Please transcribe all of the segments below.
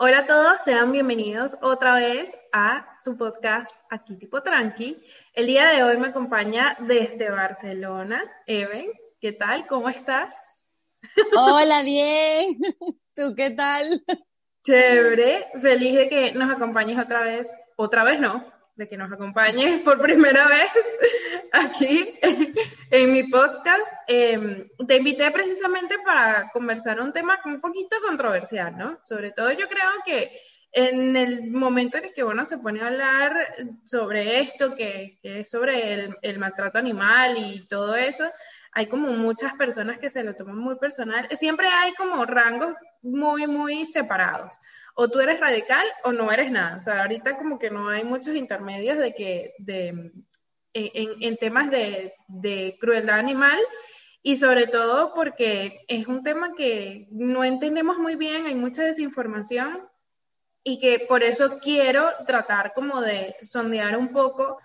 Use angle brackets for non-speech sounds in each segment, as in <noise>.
Hola a todos, sean bienvenidos otra vez a su podcast Aquí Tipo Tranqui. El día de hoy me acompaña desde Barcelona, Even. ¿Qué tal? ¿Cómo estás? Hola, bien. <laughs> ¿Tú qué tal? Chévere, feliz de que nos acompañes otra vez. Otra vez no, de que nos acompañes por primera vez aquí en mi podcast. Em, te invité precisamente para conversar un tema un poquito controversial, ¿no? Sobre todo yo creo que en el momento en el que uno se pone a hablar sobre esto, que, es sobre el, el, maltrato animal y todo eso, hay como muchas personas que se lo toman muy personal. Siempre hay como rangos muy, muy separados o tú eres radical o no eres nada. O sea, ahorita como que no hay muchos intermedios de que, de, en, temas de, de, crueldad animal y sobre todo porque es un tema que no entendemos muy bien, hay mucha desinformación y que por eso quiero tratar como de sondear un poco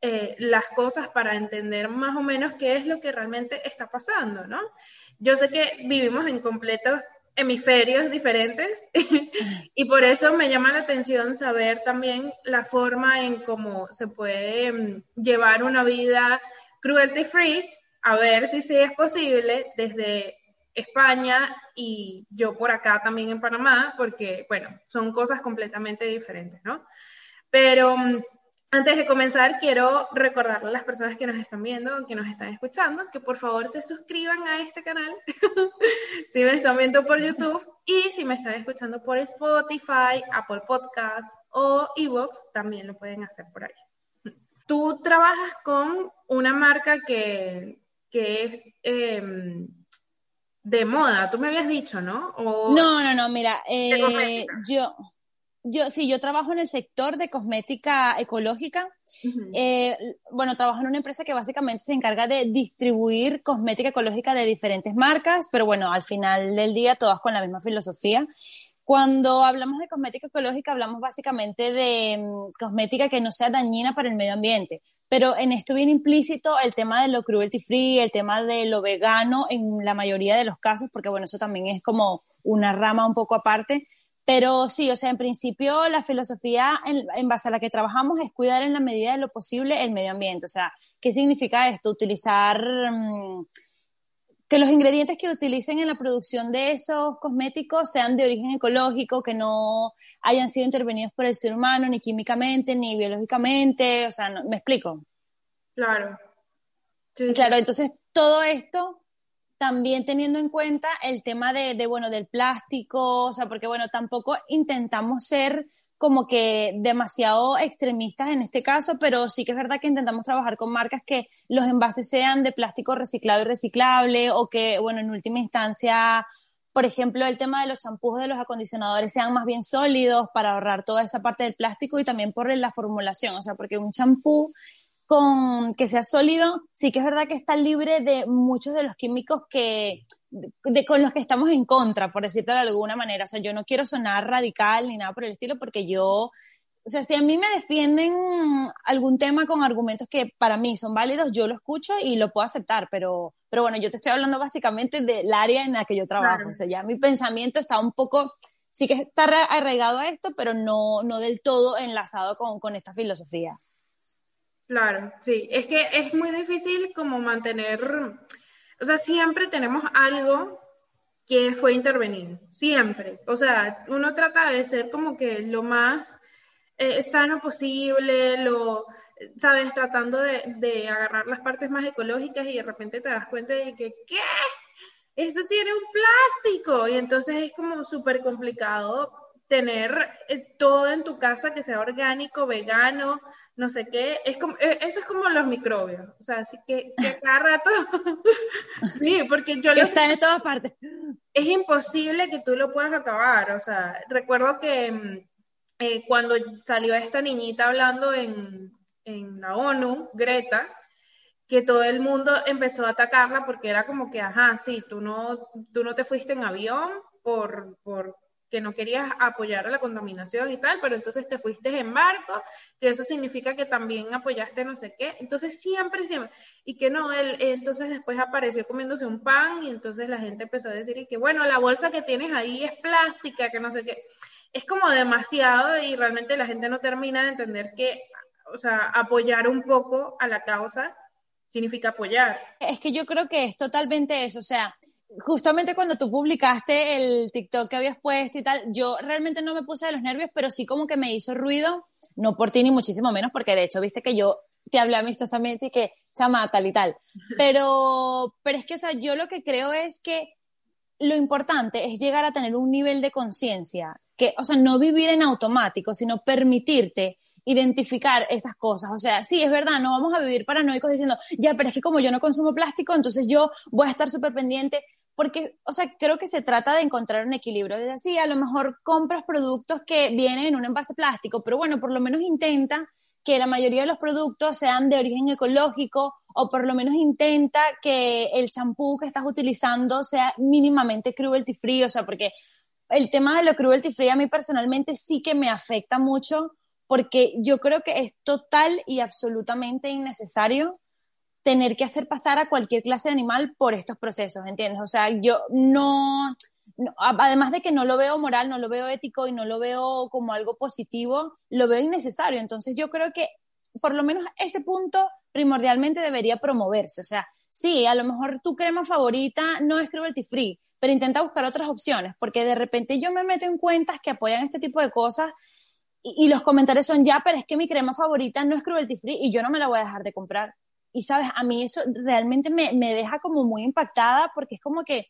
eh, las cosas para entender más o menos qué es lo que realmente está pasando, ¿no? Yo sé que vivimos en completo hemisferios diferentes <laughs> y por eso me llama la atención saber también la forma en cómo se puede mm, llevar una vida cruelty free, a ver si sí es posible desde España y yo por acá también en Panamá, porque bueno, son cosas completamente diferentes, ¿no? Pero mm, antes de comenzar, quiero recordarle a las personas que nos están viendo, que nos están escuchando, que por favor se suscriban a este canal <laughs> si me están viendo por YouTube y si me están escuchando por Spotify, Apple Podcasts o Evox, también lo pueden hacer por ahí. Tú trabajas con una marca que, que es em, de moda, tú me habías dicho, ¿no? no, no, no, mira, eh, yo yo sí, yo trabajo en el sector de cosmética ecológica. Eh, bueno, trabajo en una empresa que básicamente se encarga de distribuir cosmética ecológica de diferentes marcas, pero bueno, al final del día todas con la misma filosofía. Cuando hablamos de cosmética ecológica, hablamos básicamente de mm, cosmética que no sea dañina para el medio ambiente. Pero en esto viene implícito el tema de lo cruelty free, el tema de lo vegano en la mayoría de los casos, porque bueno, eso también es como una rama un poco aparte pero sí, o sea, en principio la filosofía en, base a la que trabajamos es cuidar en la medida de lo posible el medio ambiente. O sea, ¿qué significa esto? Utilizar mm, que los ingredientes que utilicen en la producción de esos cosméticos sean de origen ecológico, que no hayan sido intervenidos por el ser humano, ni químicamente, ni biológicamente. O sea, ¿me explico? Claro. Claro, entonces todo esto también teniendo en cuenta el tema de, bueno, del plástico, o sea, porque bueno, tampoco intentamos ser como que demasiado extremistas en este caso, pero sí que es verdad que intentamos trabajar con marcas que los envases sean de plástico reciclado y reciclable o que, bueno, en última instancia, por ejemplo, el tema de los champús de los acondicionadores sean más bien sólidos para ahorrar toda esa parte del plástico y también por la formulación, o sea, porque un champú con que sea sólido, sí que es verdad que está libre de muchos de los químicos que de, con los que estamos en contra, por decirlo de alguna manera. O sea, yo no quiero sonar radical ni nada por el estilo, porque yo, o sea, si a mí me defienden algún tema con argumentos que para mí son válidos, yo lo escucho y lo puedo aceptar, pero, pero bueno, yo te estoy hablando básicamente del área en la que yo trabajo. O sea, ya mi pensamiento está un poco, sí que está arraigado a esto, pero no, no del todo enlazado con, con esta filosofía. Claro, sí, es que es muy difícil como mantener, o sea, siempre tenemos algo que fue intervenido, siempre. O sea, uno trata de ser como que lo más eh, sano posible, lo, sabes, tratando de, de, agarrar las partes más ecológicas y de repente te das cuenta de que, ¿qué? Esto tiene un plástico y entonces es como súper complicado tener eh, todo en tu casa que sea orgánico, vegano, no sé qué, es como, eh, eso es como los microbios, o sea, así que, cada rato, <laughs> sí, porque yo... Está en todas partes. Es imposible que tú lo puedas acabar, o sea, recuerdo que mm, eh, cuando salió esta niñita hablando en, en la ONU, Greta, que todo el mundo empezó a atacarla porque era como que, ajá, sí, tú no, tú no te fuiste en avión por, por que no querías apoyar a la contaminación y tal, pero entonces te fuiste en barco, que eso significa que también apoyaste no sé qué. Entonces siempre, siempre, y que no, él entonces después apareció comiéndose un pan y entonces la gente empezó a decir que bueno, la bolsa que tienes ahí es plástica, que no sé qué. es como demasiado y realmente la gente no termina de entender que, o sea, apoyar un poco a la causa significa apoyar. Es que yo creo que es totalmente eso, o sea, justamente cuando tú publicaste el TikTok que habías puesto y tal, yo realmente no me puse de los nervios, pero sí como que me hizo ruido, no por ti ni muchísimo menos, porque de hecho viste que yo te hablé amistosamente y que chama tal y tal. Pero, pero es que, o sea, yo lo que creo es que lo importante es llegar a tener un nivel de conciencia, que, o sea, no vivir en automático, sino permitirte identificar esas cosas. O sea, sí, es verdad, no vamos a vivir paranoicos diciendo, ya, pero es que como yo no consumo plástico, entonces yo voy a estar súper pendiente, porque, o sea, creo que se trata de encontrar un equilibrio. Es decir, a lo mejor compras productos que vienen en un envase plástico, pero bueno, por lo menos intenta que la mayoría de los productos sean de origen ecológico o por lo menos intenta que el champú que estás utilizando sea mínimamente cruelty free, o sea, porque el tema de lo cruelty free a mí personalmente sí que me afecta mucho porque yo creo que es total y absolutamente innecesario tener que hacer pasar a cualquier clase de animal por estos procesos, ¿entiendes? O sea, yo no, además de que no lo veo moral, no lo veo ético y no lo veo como algo positivo, lo veo innecesario. Entonces yo creo que por lo menos ese punto primordialmente debería promoverse. O sea, sí, a lo mejor tu crema favorita no es cruelty free, pero intenta buscar otras opciones, porque de repente yo me meto en cuentas que apoyan este tipo de cosas y, los comentarios son ya, pero es que mi crema favorita no es cruelty free y yo no me la voy a dejar de comprar. Y sabes, a mí eso realmente me, me deja como muy impactada porque es como que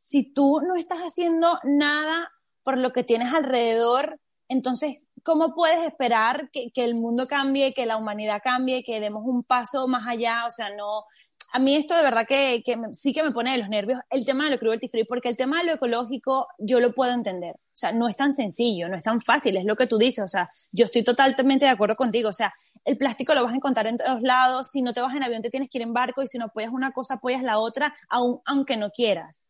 si tú no estás haciendo nada por lo que tienes alrededor, entonces, ¿cómo puedes esperar que, el mundo cambie, que la humanidad cambie, que demos un paso más allá? O sea, no, a mí esto de verdad que, sí que me pone de los nervios el tema de lo cruelty free, porque el tema de lo ecológico yo lo puedo entender. O sea, no es tan sencillo, no es tan fácil, es lo que tú dices. O sea, yo estoy totalmente de acuerdo contigo. O sea, el plástico lo vas a encontrar en todos lados. Si no te vas en avión, te tienes que ir en barco y si no apoyas una cosa, apoyas la otra, aunque no quieras.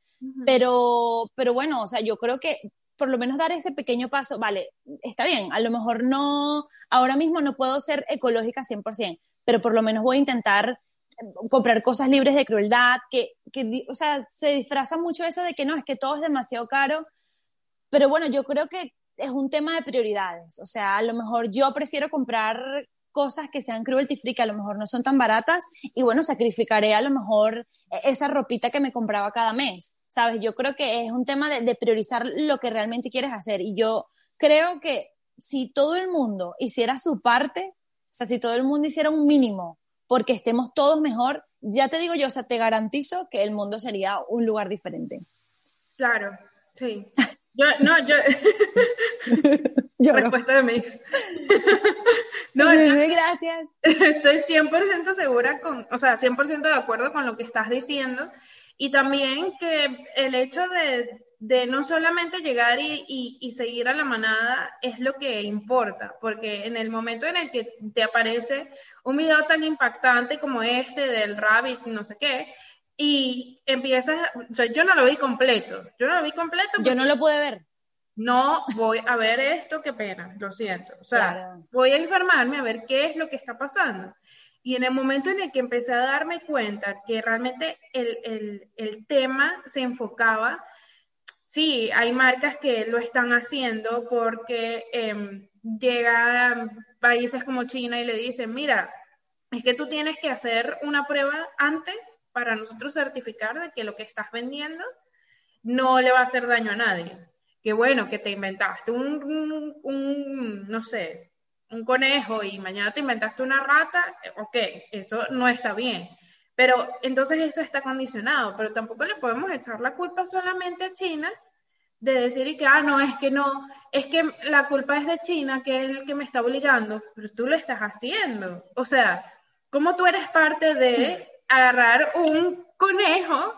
Pero, pero bueno, o sea, yo creo que por lo menos dar ese pequeño paso, vale, está bien, a lo mejor no, ahora mismo no puedo ser ecológica 100%, pero por lo menos voy a intentar eh, comprar cosas libres de crueldad, que, que, o sea, se disfraza mucho eso de que no, es que todo es demasiado caro, pero bueno, yo creo que es un tema de prioridades, o sea, a lo mejor yo prefiero comprar cosas que sean cruelty free, que a lo mejor no son tan baratas, y bueno, sacrificaré a lo mejor esa ropita que me compraba cada mes. ¿sabes? Yo creo que es un tema de, priorizar lo que realmente quieres hacer. Y yo creo que si todo el mundo hiciera su parte, o sea, si todo el mundo hiciera un mínimo porque estemos todos mejor, ya te digo yo, o sea, te garantizo que el mundo sería un lugar diferente. Claro, sí. Yo, no, yo. <laughs> yo Respuesta de mis. <laughs> no, gracias. Estoy 100% segura con, o sea, 100% de acuerdo con lo que estás diciendo. Y también que el hecho de, no solamente llegar y, seguir a la manada es lo que importa, porque en el momento en el que te aparece un video tan impactante como este del rabbit, no sé qué, y empiezas, o sea, yo no lo vi completo, yo no lo vi completo. Yo no lo pude ver. No voy a ver esto, qué pena, lo siento. O sea, voy a informarme a ver qué es lo que está pasando. Y en el momento en el que empecé a darme cuenta que realmente el, tema se enfocaba, sí, hay marcas que lo están haciendo porque eh, llegan países como China y le dicen, mira, es que tú tienes que hacer una prueba antes para nosotros certificar de que lo que estás vendiendo no le va a hacer daño a nadie. Que bueno, que te inventaste un no sé, un conejo y mañana te inventaste una rata, eh, ok, eso no está bien. Pero entonces eso está condicionado, pero tampoco le podemos echar la culpa solamente a China de decir que, ah, no, es que no, es que la culpa es de China, que es el que me está obligando, pero tú lo estás haciendo. O sea, ¿cómo tú eres parte de agarrar un conejo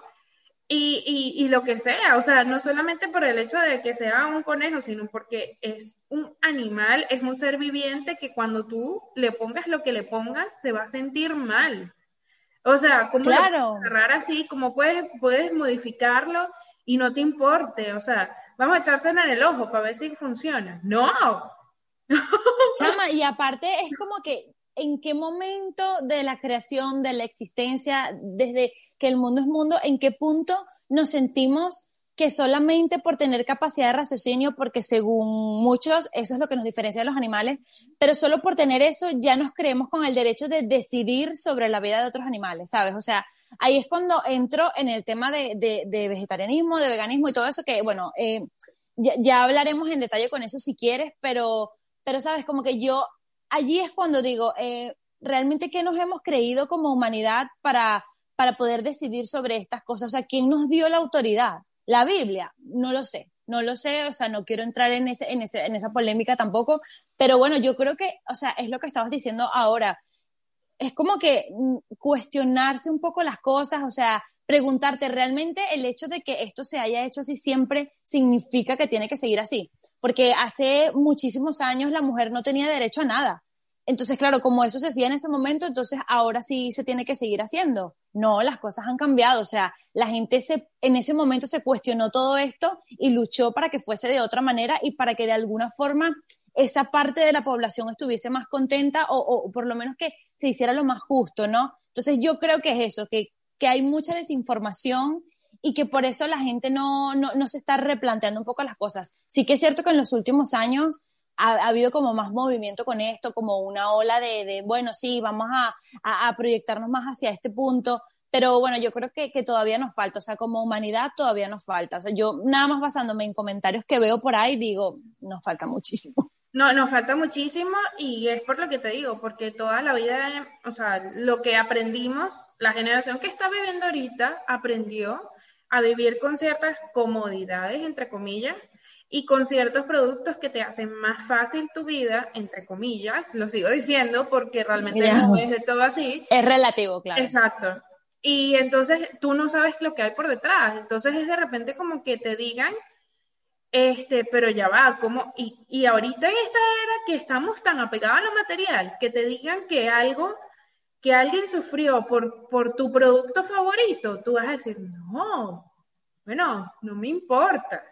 y, y, lo que sea, o sea, no solamente por el hecho de que sea un conejo, sino porque es un animal, es un ser viviente que cuando tú le pongas lo que le pongas, se va a sentir mal. O sea, ¿cómo claro. cerrar así? ¿Cómo puedes, puedes modificarlo y no te importe? O sea, vamos a echárselo en el ojo para ver si funciona. No. <laughs> Chama, y aparte es como que, ¿en qué momento de la creación, de la existencia, desde que el mundo es mundo, en qué punto nos sentimos que solamente por tener capacidad de raciocinio, porque según muchos eso es lo que nos diferencia de los animales, pero solo por tener eso ya nos creemos con el derecho de decidir sobre la vida de otros animales, ¿sabes? O sea, ahí es cuando entro en el tema de, de, vegetarianismo, de veganismo y todo eso, que bueno, eh, ya, hablaremos en detalle con eso si quieres, pero, pero sabes, como que yo, allí es cuando digo, eh, realmente qué nos hemos creído como humanidad para, para poder decidir sobre estas cosas, o sea, ¿quién nos dio la autoridad? La Biblia, no lo sé, no lo sé, o sea, no quiero entrar en, ese, en, ese, en esa polémica tampoco, pero bueno, yo creo que, o sea, es lo que estabas diciendo ahora. Es como que mm, cuestionarse un poco las cosas, o sea, preguntarte realmente el hecho de que esto se haya hecho así siempre significa que tiene que seguir así. Porque hace muchísimos años la mujer no tenía derecho a nada. Entonces, claro, como eso se hacía en ese momento, entonces ahora sí se tiene que seguir haciendo. No, las cosas han cambiado. O sea, la gente se, en ese momento se cuestionó todo esto y luchó para que fuese de otra manera y para que de alguna forma esa parte de la población estuviese más contenta o, o por lo menos que se hiciera lo más justo, ¿no? Entonces yo creo que es eso, que, que hay mucha desinformación y que por eso la gente no, no, no se está replanteando un poco las cosas. Sí que es cierto que en los últimos años ha, habido como más movimiento con esto, como una ola de, de bueno, sí, vamos a, a, proyectarnos más hacia este punto, pero bueno, yo creo que, que, todavía nos falta, o sea, como humanidad todavía nos falta. O sea, yo nada más basándome en comentarios que veo por ahí, digo, nos falta muchísimo. No, nos falta muchísimo y es por lo que te digo, porque toda la vida, o sea, lo que aprendimos, la generación que está viviendo ahorita aprendió a vivir con ciertas comodidades, entre comillas, y con ciertos productos que te hacen más fácil tu vida, entre comillas, lo sigo <laughs> diciendo porque realmente no es de todo así. Es relativo, claro. Exacto. Y entonces tú no sabes lo que hay por detrás. Entonces es de repente como que te digan, este, pero ya va, como, y, y ahorita en esta era que estamos tan apegados a lo material, que te digan que algo, que alguien sufrió por, por tu producto favorito, tú vas a decir, no, bueno, no me importa.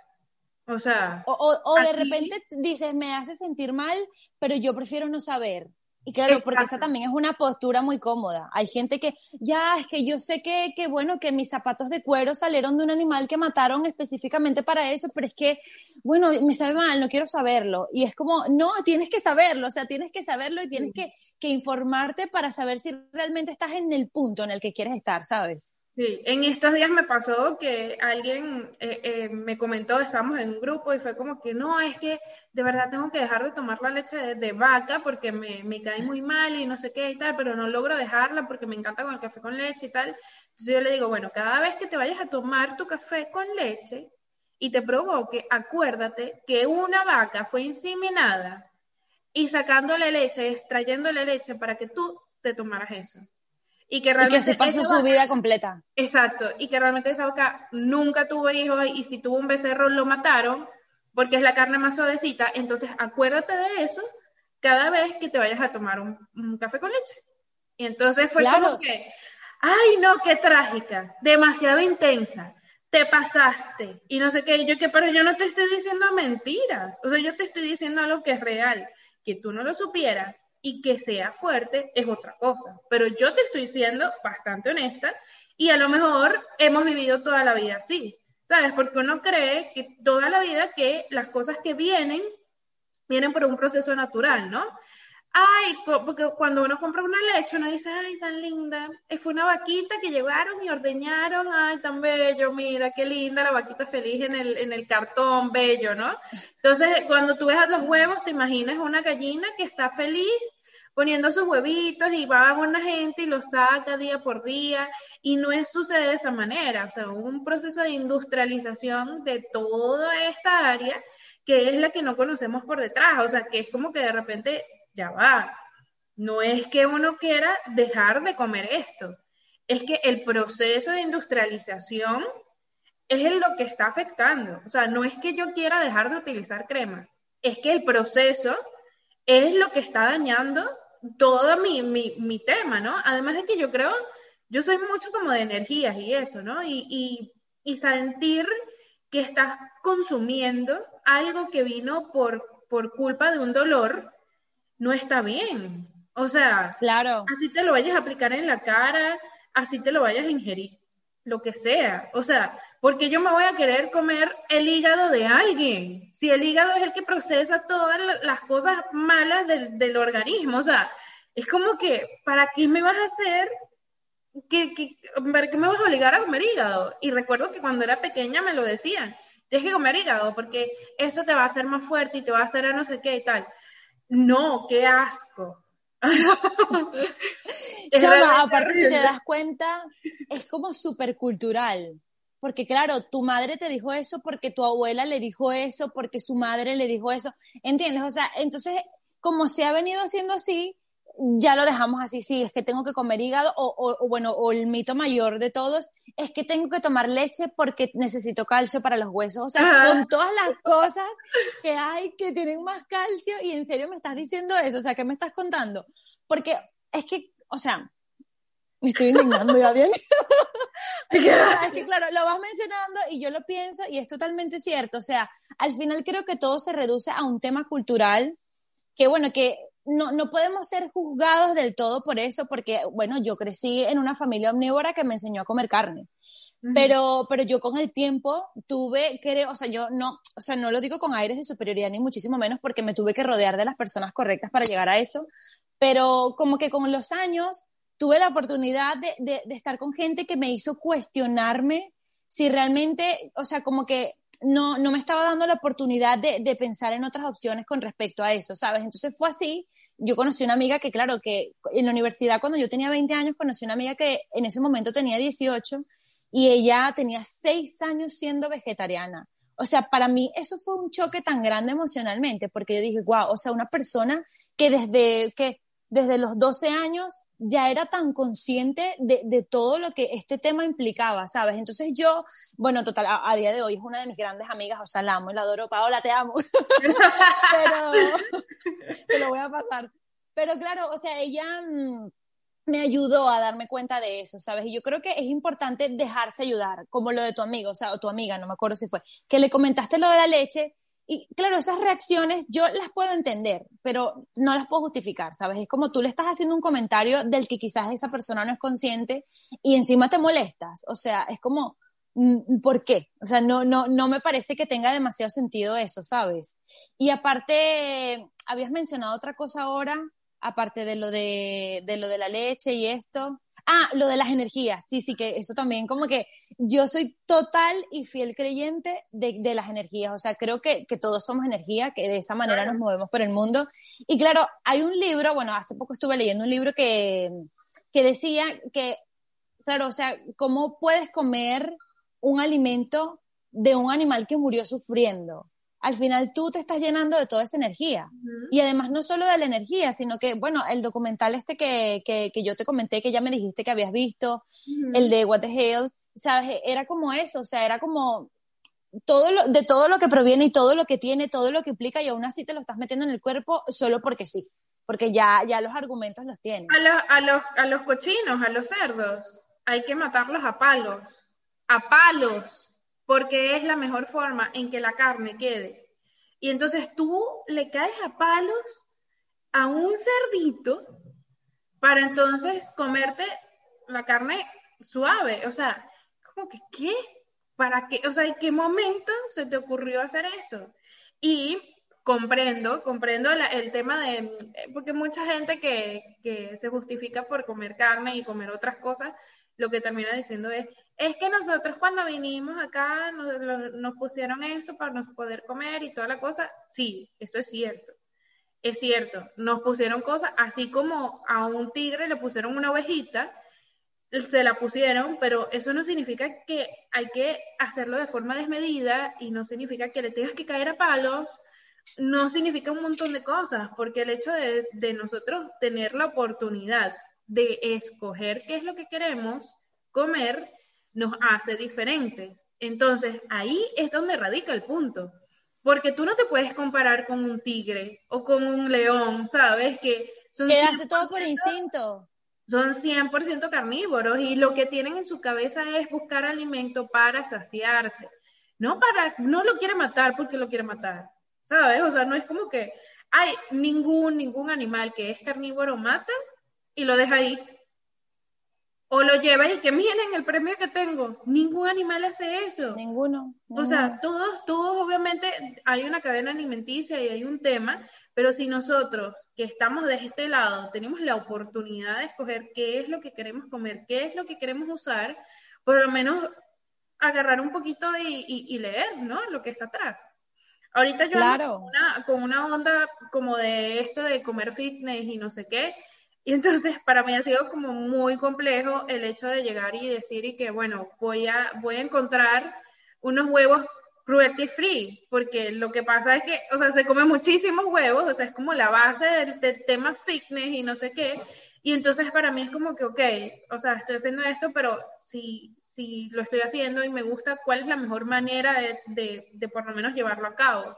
O sea. O, de repente dices, me hace sentir mal, pero yo prefiero no saber. Y claro, porque esa también es una postura muy cómoda. Hay gente que, ya, es que yo sé que, que, bueno, que mis zapatos de cuero salieron de un animal que mataron específicamente para eso, pero es que, bueno, me sabe mal, no quiero saberlo. Y es como, no, tienes que saberlo, o sea, tienes que saberlo y tienes que, que informarte para saber si realmente estás en el punto en el que quieres estar, ¿sabes? Sí, en estos días me pasó que alguien eh, eh, me comentó, estábamos en un grupo y fue como que no, es que de verdad tengo que dejar de tomar la leche de, vaca porque me, me, cae muy mal y no sé qué y tal, pero no logro dejarla porque me encanta con el café con leche y tal. Entonces yo le digo, bueno, cada vez que te vayas a tomar tu café con leche y te provoque, acuérdate que una vaca fue inseminada y sacándole leche, extrayéndole leche para que tú te tomaras eso. Y que realmente. se pasó su vida completa. Exacto. Y que realmente esa vaca nunca tuvo hijos y si tuvo un becerro lo mataron porque es la carne más suavecita. Entonces acuérdate de eso cada vez que te vayas a tomar un, café con leche. Y entonces fue como que, ay no, qué trágica, demasiado intensa, te pasaste y no sé qué. Y yo que, pero yo no te estoy diciendo mentiras. O sea, yo te estoy diciendo algo que es real. Que tú no lo supieras y que sea fuerte es otra cosa. Pero yo te estoy siendo bastante honesta y a lo mejor hemos vivido toda la vida así, ¿sabes? Porque uno cree que toda la vida que las cosas que vienen vienen por un proceso natural, ¿no? Ay, porque cuando uno compra una leche, uno dice, ay, tan linda. Eh, fue una vaquita que llegaron y ordeñaron, ay, tan bello, mira, qué linda la vaquita feliz en el, en el cartón, bello, ¿no? Entonces, cuando tú ves a los huevos, te imaginas una gallina que está feliz poniendo sus huevitos y va a una gente y los saca día por día y no es, sucede de esa manera, o sea, un proceso de industrialización de toda esta área que es la que no conocemos por detrás, o sea, que es como que de repente ya va, no es que uno quiera dejar de comer esto, es que el proceso de industrialización es lo que está afectando, o sea, no es que yo quiera dejar de utilizar crema, es que el proceso es lo que está dañando todo mi, mi, mi, tema, ¿no? Además de que yo creo, yo soy mucho como de energías y eso, ¿no? Y, y, y sentir que estás consumiendo algo que vino por, por culpa de un dolor, no está bien. O sea, claro. así te lo vayas a aplicar en la cara, así te lo vayas a ingerir, lo que sea. O sea, porque yo me voy a querer comer el hígado de alguien, si el hígado es el que procesa todas las cosas malas del, del organismo, o sea, es como que, ¿para qué me vas a hacer ¿qué, qué, ¿para qué me vas a obligar a comer hígado? Y recuerdo que cuando era pequeña me lo decían, tienes que comer hígado porque eso te va a hacer más fuerte y te va a hacer a no sé qué y tal. No, qué asco. <laughs> Chama, aparte si te das cuenta, es como súper cultural. Porque claro, tu madre te dijo eso porque tu abuela le dijo eso, porque su madre le dijo eso. ¿Entiendes? O sea, entonces, como se ha venido haciendo así, ya lo dejamos así, sí, es que tengo que comer hígado, o, o, bueno, o el mito mayor de todos, es que tengo que tomar leche porque necesito calcio para los huesos, o sea, con todas las cosas que hay que tienen más calcio, y en serio me estás diciendo eso, o sea, ¿qué me estás contando? Porque es que, o sea, me estoy indignando ya bien. <laughs> es que claro, lo vas mencionando y yo lo pienso y es totalmente cierto, o sea, al final creo que todo se reduce a un tema cultural que bueno, que no, no podemos ser juzgados del todo por eso, porque, bueno, yo crecí en una familia omnívora que me enseñó a comer carne. Pero, pero yo con el tiempo tuve, creo, o sea, yo no, o sea, no lo digo con aires de superioridad ni muchísimo menos porque me tuve que rodear de las personas correctas para llegar a eso, pero como que con los años tuve la oportunidad de, de, de estar con gente que me hizo cuestionarme si realmente, o sea, como que no, no me estaba dando la oportunidad de, de, pensar en otras opciones con respecto a eso, ¿sabes? Entonces fue así yo conocí una amiga que, claro, que en la universidad cuando yo tenía 20 años, conocí una amiga que en ese momento tenía 18 y ella tenía 6 años siendo vegetariana. O sea, para mí eso fue un choque tan grande emocionalmente, porque yo dije, wow, o sea, una persona que desde, que desde los 12 años ya era tan consciente de, todo lo que este tema implicaba, ¿sabes? Entonces yo, bueno, total, a, día de hoy es una de mis grandes amigas, o sea, la amo y la adoro, Paola, te amo, <laughs> pero <laughs> se lo voy a pasar. Pero claro, o sea, ella mmm, me ayudó a darme cuenta de eso, ¿sabes? Y yo creo que es importante dejarse ayudar, como lo de tu amigo, o sea, o tu amiga, no me acuerdo si fue, que le comentaste lo de la leche y claro, esas reacciones yo las puedo entender, pero no las puedo justificar, ¿sabes? Es como tú le estás haciendo un comentario del que quizás esa persona no es consciente y encima te molestas. O sea, es como, mm, ¿por qué? O sea, no, no, no me parece que tenga demasiado sentido eso, ¿sabes? Y aparte, habías mencionado otra cosa ahora, aparte de lo de, de lo de la leche y esto. Ah, lo de las energías, sí, sí, que eso también, como que yo soy total y fiel creyente de, de las energías, o sea, creo que, que, todos somos energía, que de esa manera nos movemos por el mundo. Y claro, hay un libro, bueno, hace poco estuve leyendo un libro que, que decía que, claro, o sea, ¿cómo puedes comer un alimento de un animal que murió sufriendo? Al final tú te estás llenando de toda esa energía. Uh -huh. Y además no solo de la energía, sino que, bueno, el documental este que, que, que yo te comenté, que ya me dijiste que habías visto, uh -huh. el de What the Hell, ¿sabes? Era como eso, o sea, era como todo lo, de todo lo que proviene y todo lo que tiene, todo lo que implica, y aún así te lo estás metiendo en el cuerpo solo porque sí, porque ya, ya los argumentos los tienes. A, lo, a, los, a los cochinos, a los cerdos, hay que matarlos a palos, a palos porque es la mejor forma en que la carne quede. Y entonces tú le caes a palos a un cerdito para entonces comerte la carne suave. O sea, como que, ¿qué? ¿Para qué? O sea, ¿en qué momento se te ocurrió hacer eso? Y comprendo, comprendo el tema de, porque mucha gente que, que se justifica por comer carne y comer otras cosas, lo que termina diciendo es, es que nosotros cuando vinimos acá nos, pusieron eso para nos poder comer y toda la cosa. Sí, eso es cierto. Es cierto, nos pusieron cosas, así como a un tigre le pusieron una ovejita, se la pusieron, pero eso no significa que hay que hacerlo de forma desmedida y no significa que le tengas que caer a palos, no significa un montón de cosas, porque el hecho de, de nosotros tener la oportunidad de escoger qué es lo que queremos comer, nos hace diferentes. Entonces, ahí es donde radica el punto. Porque tú no te puedes comparar con un tigre o con un león, ¿sabes? Que son que hace todo por instinto. Son 100% carnívoros y lo que tienen en su cabeza es buscar alimento para saciarse. No para no lo quiere matar porque lo quiere matar. ¿Sabes? O sea, no es como que hay ningún ningún animal que es carnívoro mata y lo deja ahí. O lo llevas y que miren el premio que tengo. Ningún animal hace eso. Ninguno. O sea, todos, todos obviamente hay una cadena alimenticia y hay un tema, pero si nosotros que estamos de este lado tenemos la oportunidad de escoger qué es lo que queremos comer, qué es lo que queremos usar, por lo menos agarrar un poquito y, leer, ¿no? Lo que está atrás. Ahorita yo claro. con, una, con una onda como de esto de comer fitness y no sé qué, y entonces para mí ha sido como muy complejo el hecho de llegar y decir y que, bueno, voy a, voy a encontrar unos huevos cruelty free, porque lo que pasa es que, o sea, se comen muchísimos huevos, o sea, es como la base del, del, tema fitness y no sé qué, y entonces para mí es como que, ok, o sea, estoy haciendo esto, pero si, si lo estoy haciendo y me gusta, ¿cuál es la mejor manera de, de, de por lo menos llevarlo a cabo?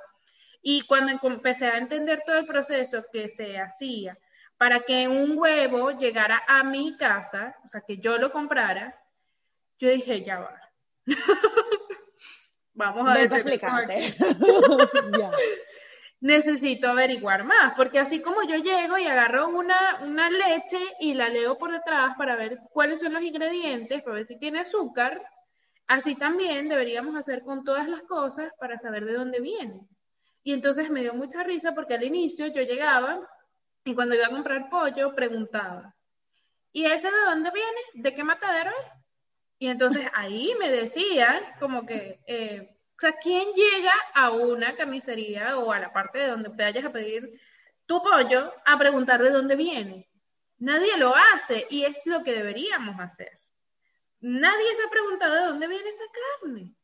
Y cuando empecé a entender todo el proceso que se hacía, para que un huevo llegara a mi casa, o sea, que yo lo comprara, yo dije, ya va. <laughs> Vamos a ver. <laughs> Necesito averiguar más, porque así como yo llego y agarro una, una leche y la leo por detrás para ver cuáles son los ingredientes, para ver si tiene azúcar, así también deberíamos hacer con todas las cosas para saber de dónde viene. Y entonces me dio mucha risa porque al inicio yo llegaba y cuando iba a comprar pollo, preguntaba, ¿y ese de dónde viene? ¿De qué matadero es? Y entonces <laughs> ahí me decía como que, eh, o sea, ¿quién llega a una carnicería o a la parte de donde vayas a pedir tu pollo a preguntar de dónde viene? Nadie lo hace y es lo que deberíamos hacer. Nadie se ha preguntado de dónde viene esa carne.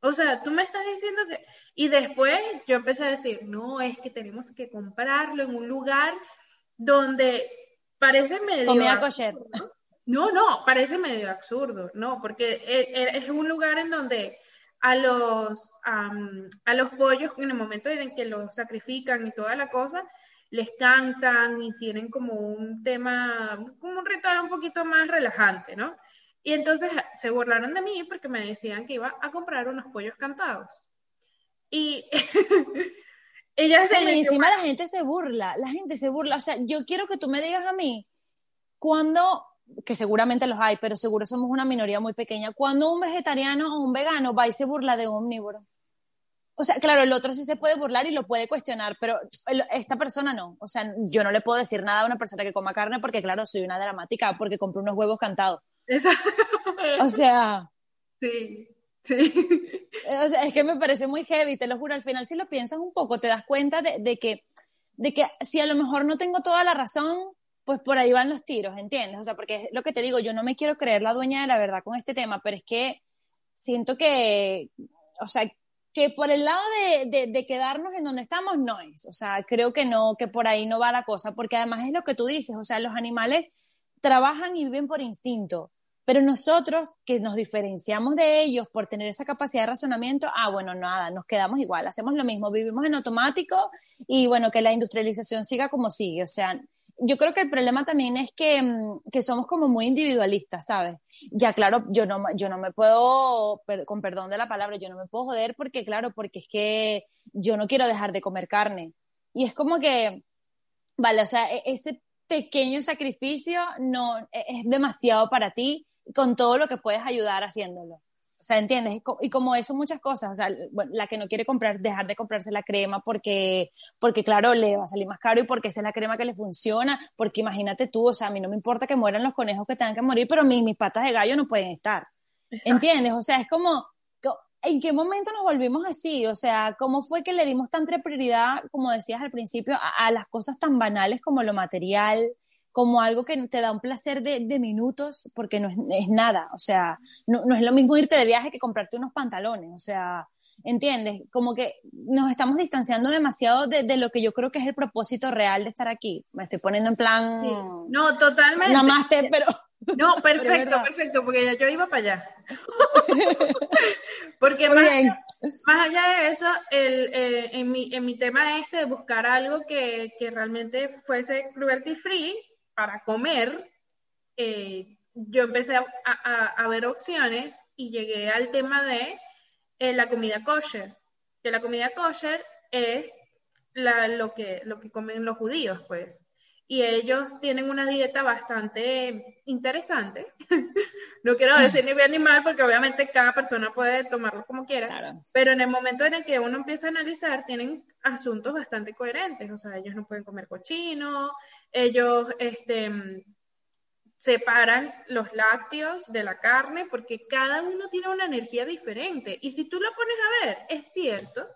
O sea, tú me estás diciendo que... Y después yo empecé a decir, no, es que tenemos que comprarlo en un lugar donde parece medio... Comida kosher. No, no, parece medio absurdo, no, porque e, e, es un lugar en donde a los, a los pollos, en el momento en que los sacrifican y toda la cosa, les cantan y tienen como un tema, como un ritual un poquito más relajante, ¿no? Y entonces se burlaron de mí porque me decían que iba a comprar unos pollos cantados. Y <laughs> Ella se y encima la gente se burla, la gente se burla. O sea, yo quiero que tú me digas a mí, cuando, que seguramente los hay, pero seguro somos una minoría muy pequeña, cuando un vegetariano o un vegano va y se burla de un omnívoro. O sea, claro, el otro sí se puede burlar y lo puede cuestionar, pero esta persona no. O sea, yo no le puedo decir nada a una persona que coma carne porque, claro, soy una dramática, porque compré unos huevos cantados. O sea. <laughs> Sí. Sí. O sea, es que me parece muy heavy, te lo juro. Al final, si lo piensas un poco, te das cuenta de, que, de que si a lo mejor no tengo toda la razón, pues por ahí van los tiros, ¿entiendes? O sea, porque es lo que te digo, yo no me quiero creer la dueña de la verdad con este tema, pero es que siento que, o sea, que por el lado de, de, quedarnos en donde estamos no es. O sea, creo que no, que por ahí no va la cosa, porque además es lo que tú dices, o sea, los animales trabajan y viven por instinto. Pero nosotros, que nos diferenciamos de ellos por tener esa capacidad de razonamiento, ah, bueno, nada, nos quedamos igual, hacemos lo mismo, vivimos en automático y bueno, que la industrialización siga como sigue. O sea, yo creo que el problema también es que, mm, que somos como muy individualistas, ¿sabes? Ya, claro, yo no, yo no me puedo, con perdón de la palabra, yo no me puedo joder porque, claro, porque es que yo no quiero dejar de comer carne. Y es como que, vale, o sea, e-, ese pequeño sacrificio no e-, es demasiado para ti con todo lo que puedes ayudar haciéndolo. O sea, ¿entiendes? Y como eso muchas cosas, o sea, la que no quiere comprar, dejar de comprarse la crema porque, porque claro, le va a salir más caro y porque esa es la crema que le funciona, porque imagínate tú, o sea, a mí no me importa que mueran los conejos que tengan que morir, pero mis, mis patas de gallo no pueden estar. ¿Entiendes? O sea, es como, ¿en qué momento nos volvimos así? O sea, ¿cómo fue que le dimos tanta prioridad, como decías al principio, a las cosas tan banales como lo material? Como algo que te da un placer de, minutos porque no es, nada, o sea, no, es lo mismo irte de viaje que comprarte unos pantalones, o sea, ¿entiendes? Como que nos estamos distanciando demasiado de, lo que yo creo que es el propósito real de estar aquí. Me estoy poniendo en plan... No, totalmente. Namaste, pero... No, <laughs> perfecto, perfecto, porque ya yo iba para allá. <laughs> porque más, más, allá de eso, el, eh, en, mi, en mi tema este de buscar algo que, que realmente fuese cruelty free, para comer, eh, yo empecé a, ver opciones y llegué al tema de eh, la comida kosher. Que la comida kosher es lo, que, lo que comen los judíos, pues. y ellos tienen una dieta bastante interesante. <laughs> no quiero decir ni bien ni mal porque obviamente cada persona puede tomarlo como quiera, pero en el momento en el que uno empieza a analizar tienen asuntos bastante coherentes, o sea, ellos no pueden comer cochino, ellos este separan los lácteos de la carne porque cada uno tiene una energía diferente y si tú lo pones a ver, es cierto,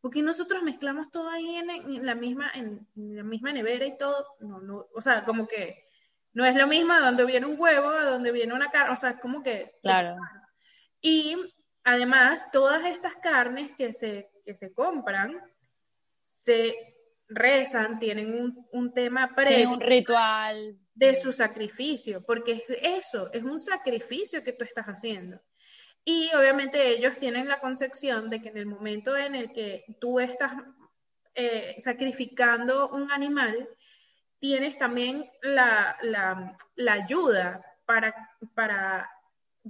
porque nosotros mezclamos todo ahí en, la misma en, la misma nevera y todo, no, no, o sea, como que no es lo mismo a donde viene un huevo, a donde viene una carne, o sea, es como que... Claro. Y además, todas estas carnes que se, que se compran, se rezan, tienen un, un tema pre... un ritual. De su sacrificio, porque es eso, es un sacrificio que tú estás haciendo. Y obviamente ellos tienen la concepción de que en el momento en el que tú estás eh, sacrificando un animal, tienes también la, ayuda para, para,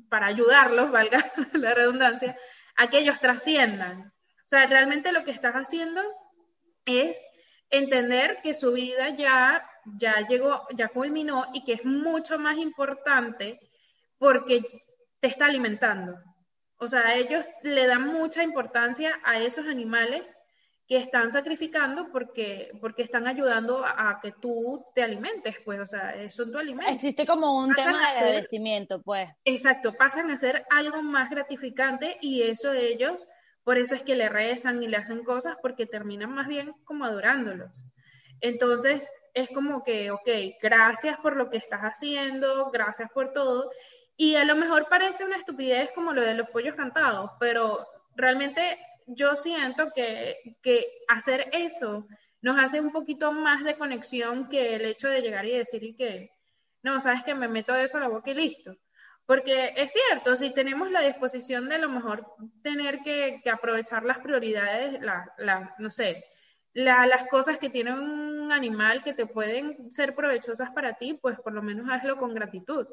para ayudarlos, <laughs> valga la redundancia, a que ellos trasciendan. O sea, realmente lo que estás haciendo es entender que su vida ya, ya llegó, ya culminó y que es mucho más importante porque te está alimentando. O sea, ellos le dan mucha importancia a esos animales que están sacrificando porque, porque están ayudando a, que tú te alimentes, pues, o sea, son tu alimento. Existe como un tema de agradecimiento, pues. Exacto, pasan a ser algo más gratificante y eso ellos, por eso es que le rezan y le hacen cosas porque terminan más bien como adorándolos. Entonces, es como que, ok, gracias por lo que estás haciendo, gracias por todo, y a lo mejor parece una estupidez como lo de los pollos cantados, pero realmente yo siento que, que hacer eso nos hace un poquito más de conexión que el hecho de llegar y decir que, no, sabes que me meto eso a la boca y listo. Porque es cierto, si tenemos la disposición de a lo mejor tener que, aprovechar las prioridades, la, no sé, las cosas que tiene un animal que te pueden ser provechosas para ti, pues por lo menos hazlo con gratitud.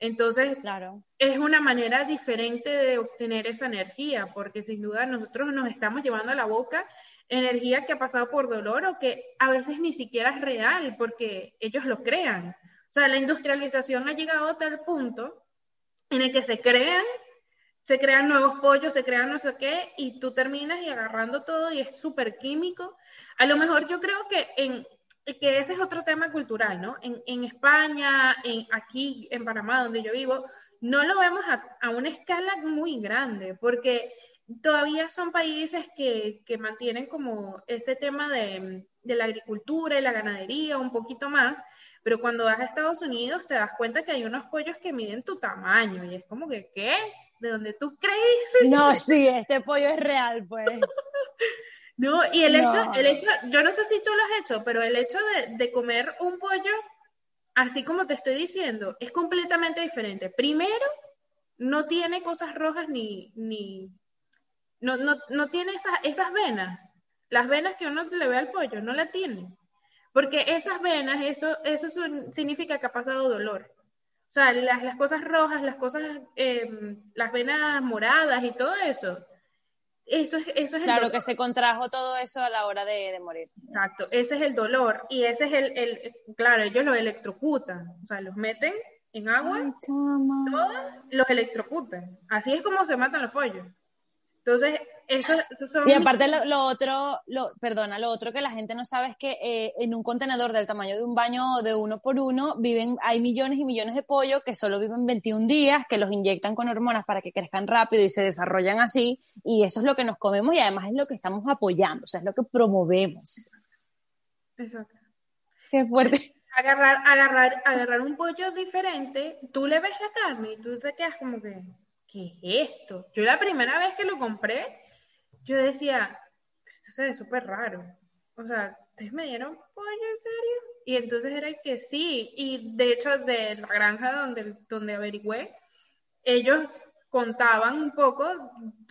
Entonces, claro. es una manera diferente de obtener esa energía, porque sin duda nosotros nos estamos llevando a la boca energía que ha pasado por dolor o que a veces ni siquiera es real, porque ellos lo crean. O sea, la industrialización ha llegado a tal punto en el que se crean, se crean nuevos pollos, se crean no sé qué, y tú terminas y agarrando todo y es súper químico. A lo mejor yo creo que en, que ese es otro tema cultural, ¿no? En, en España, en, aquí en Panamá, donde yo vivo, no lo vemos a, a, una escala muy grande, porque todavía son países que, que mantienen como ese tema de, de, la agricultura y la ganadería un poquito más, pero cuando vas a Estados Unidos te das cuenta que hay unos pollos que miden tu tamaño y es como que, ¿qué? ¿De donde tú crees? No, sí, este pollo es real, pues. <laughs> No, y el hecho, el hecho, yo no sé si tú lo has hecho, pero el hecho de, comer un pollo, así como te estoy diciendo, es completamente diferente. Primero, no tiene cosas rojas ni, ni, no, no, no tiene esas, esas venas. Las venas que uno le ve al pollo, no la tiene. Porque esas venas, eso, eso significa que ha pasado dolor. O sea, las, las cosas rojas, las cosas, em, las venas moradas y todo eso, eso es, eso es claro, que se contrajo todo eso a la hora de, morir. Exacto, ese es el dolor y ese es el, el, claro, ellos los electrocutan, o sea, los meten en agua, los electrocutan. Así es como se matan los pollos. Entonces, y aparte lo, otro, lo, perdona, lo otro que la gente no sabe es que eh, en un contenedor del tamaño de un baño de uno por uno viven, hay millones y millones de pollos que solo viven 21 días, que los inyectan con hormonas para que crezcan rápido y se desarrollan así, y eso es lo que nos comemos y además es lo que estamos apoyando, o sea, es lo que promovemos. Exacto. Qué fuerte. Agarrar, agarrar, agarrar un pollo diferente, tú le ves la carne y tú te quedas como que, ¿qué es esto? Yo la primera vez que lo compré, yo decía, esto se ve súper raro. O sea, ¿ustedes me dieron pollo en serio? Y entonces era que sí, y de hecho de la granja donde, donde averigüé, ellos contaban un poco,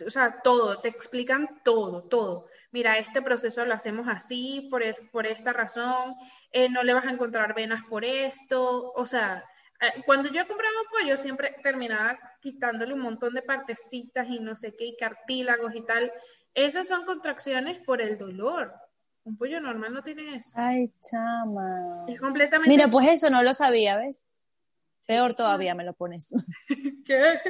o sea, todo, te explican todo, todo. Mira, este proceso lo hacemos así, por, por esta razón, eh, no le vas a encontrar venas por esto, o sea, eh, cuando yo compraba pollo siempre terminaba quitándole un montón de partecitas y no sé qué, y cartílagos y tal, esas son contracciones por el dolor. Un pollo normal no tiene eso. Ay, chama. Es completamente. Mira, pues eso no lo sabía, ¿ves? Peor todavía me lo pones. <laughs> ¿Qué?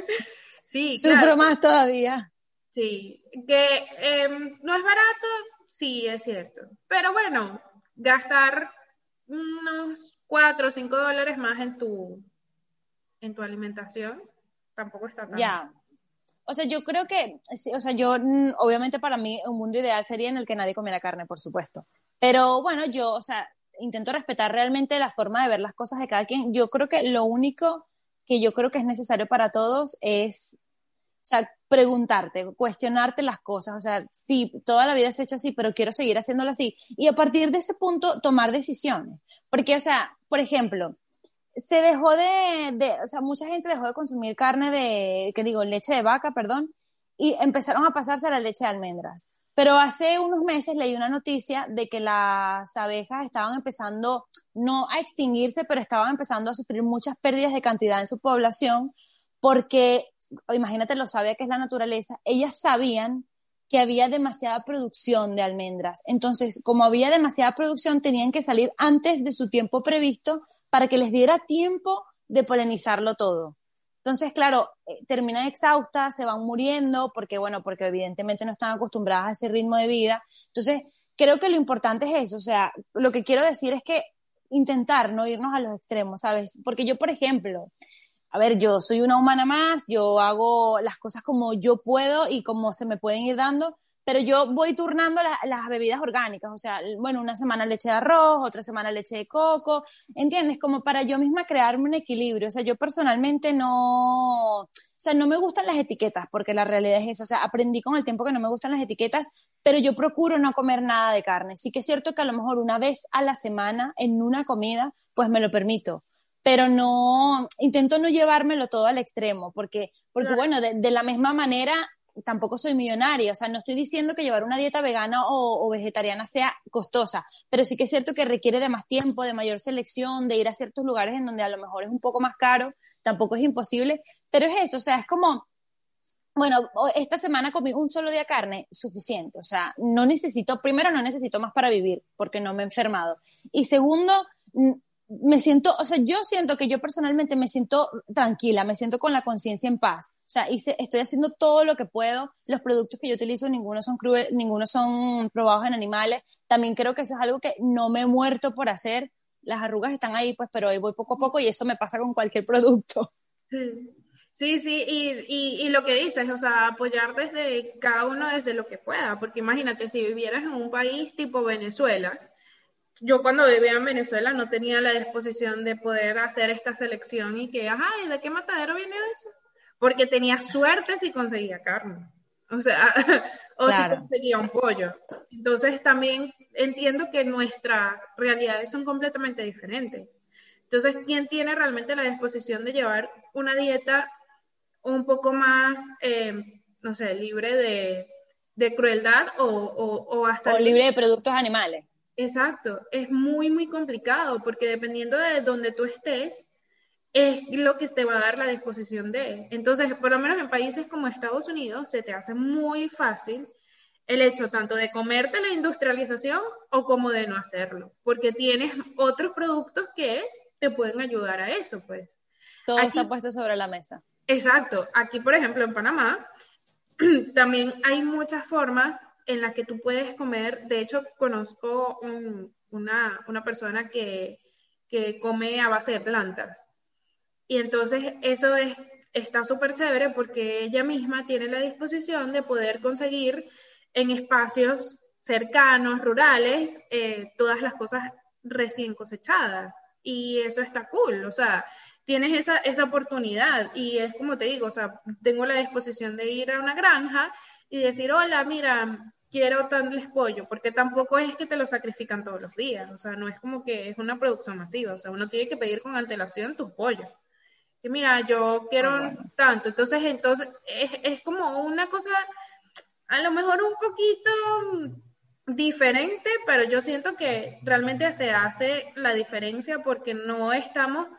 Sí, Sufro claro. más todavía. Sí, que em, no es barato, sí, es cierto. Pero bueno, gastar unos 4 o 5 dólares más en tu, en tu alimentación tampoco está tan Ya. O sea, yo creo que, o sea, yo, mm, obviamente para mí un mundo ideal sería en el que nadie comiera carne, por supuesto. Pero bueno, yo, o sea, intento respetar realmente la forma de ver las cosas de cada quien. Yo creo que lo único que yo creo que es necesario para todos es, o sea, preguntarte, cuestionarte las cosas. O sea, sí, toda la vida se ha hecho así, pero quiero seguir haciéndolo así. Y a partir de ese punto, tomar decisiones. Porque, o sea, por ejemplo, se dejó de, o sea, mucha gente dejó de consumir carne de, que digo, leche de vaca, perdón, y empezaron a pasarse a la leche de almendras. Pero hace unos meses leí una noticia de que las abejas estaban empezando, no a extinguirse, pero estaban empezando a sufrir muchas pérdidas de cantidad en su población, porque, imagínate lo sabia que es la naturaleza, ellas sabían que había demasiada producción de almendras. Entonces, como había demasiada producción, tenían que salir antes de su tiempo previsto para que les diera tiempo de polinizarlo todo. Entonces, claro, eh, terminan exhaustas, se van muriendo, porque, bueno, porque evidentemente no están acostumbradas a ese ritmo de vida. Entonces, creo que lo importante es eso, o sea, lo que quiero decir es que intentar no irnos a los extremos, ¿sabes? Porque yo, por ejemplo, a ver, yo soy una humana más, yo hago las cosas como yo puedo y como se me pueden ir dando, pero yo voy turnando la, las bebidas orgánicas, o sea, bueno, una semana leche de arroz, otra semana leche de coco, ¿entiendes? Como para yo misma crearme un equilibrio, o sea, yo personalmente no, o sea, no me gustan las etiquetas, porque la realidad es eso, o sea, aprendí con el tiempo que no me gustan las etiquetas, pero yo procuro no comer nada de carne. Sí que es cierto que a lo mejor una vez a la semana en una comida, pues me lo permito, pero no, intento no llevármelo todo al extremo, porque, porque Claro. bueno, de, de la misma manera tampoco soy millonaria, o sea, no estoy diciendo que llevar una dieta vegana o, vegetariana sea costosa, pero sí que es cierto que requiere de más tiempo, de mayor selección, de ir a ciertos lugares en donde a lo mejor es un poco más caro, tampoco es imposible, pero es eso, o sea, es como, bueno, esta semana comí un solo día carne, suficiente, o sea, no necesito, primero no necesito más para vivir, porque no me he enfermado, y segundo, me siento, o sea, yo siento que yo personalmente me siento tranquila, me siento con la conciencia en paz. O sea, hice, estoy haciendo todo lo que puedo. Los productos que yo utilizo, ninguno son cruel, ninguno son probados en animales. También creo que eso es algo que no me he muerto por hacer. Las arrugas están ahí, pues, pero hoy voy poco a poco y eso me pasa con cualquier <laughs> producto. Sí, sí, y, y, y lo que dices, o sea, apoyar desde cada uno desde lo que pueda, porque imagínate, si vivieras en un país tipo Venezuela, yo cuando vivía en Venezuela no tenía la disposición de poder hacer esta selección y que, ajá, ¿y de qué matadero viene eso? Porque tenía suerte si conseguía carne, o sea, <laughs> o Claro. si conseguía un pollo. Entonces también entiendo que nuestras realidades son completamente diferentes. Entonces, ¿quién tiene realmente la disposición de llevar una dieta un poco más, eh, no sé, libre de, de crueldad o, o, o hasta O libre de productos animales. Exacto, es muy, muy complicado porque dependiendo de donde tú estés, es lo que te va a dar la disposición de. Entonces, por lo menos en países como Estados Unidos, se te hace muy fácil el hecho tanto de comerte la industrialización o como de no hacerlo, porque tienes otros productos que te pueden ayudar a eso, pues. Todo Aquí- está puesto sobre la mesa. Exacto. Aquí, por ejemplo, en Panamá, <clears throat> también hay muchas formas en las que tú puedes comer. De hecho, conozco un- una, una persona que, que come a base de plantas. Y entonces eso es, está súper chévere porque ella misma tiene la disposición de poder conseguir en espacios cercanos, rurales, eh, todas las cosas recién cosechadas. Y eso está cool. O sea, tienes esa, esa oportunidad y es como te digo, o sea, tengo la disposición de ir a una granja y decir, hola, mira, quiero tanles pollo, porque tampoco es que te lo sacrifican todos los días, o sea, no es como que es una producción masiva, o sea, uno tiene que pedir con antelación tus pollos. Que mira, yo quiero Ah, bueno. tanto, entonces, entonces, es, es como una cosa, a lo mejor un poquito diferente, pero yo siento que realmente se hace la diferencia porque no estamos,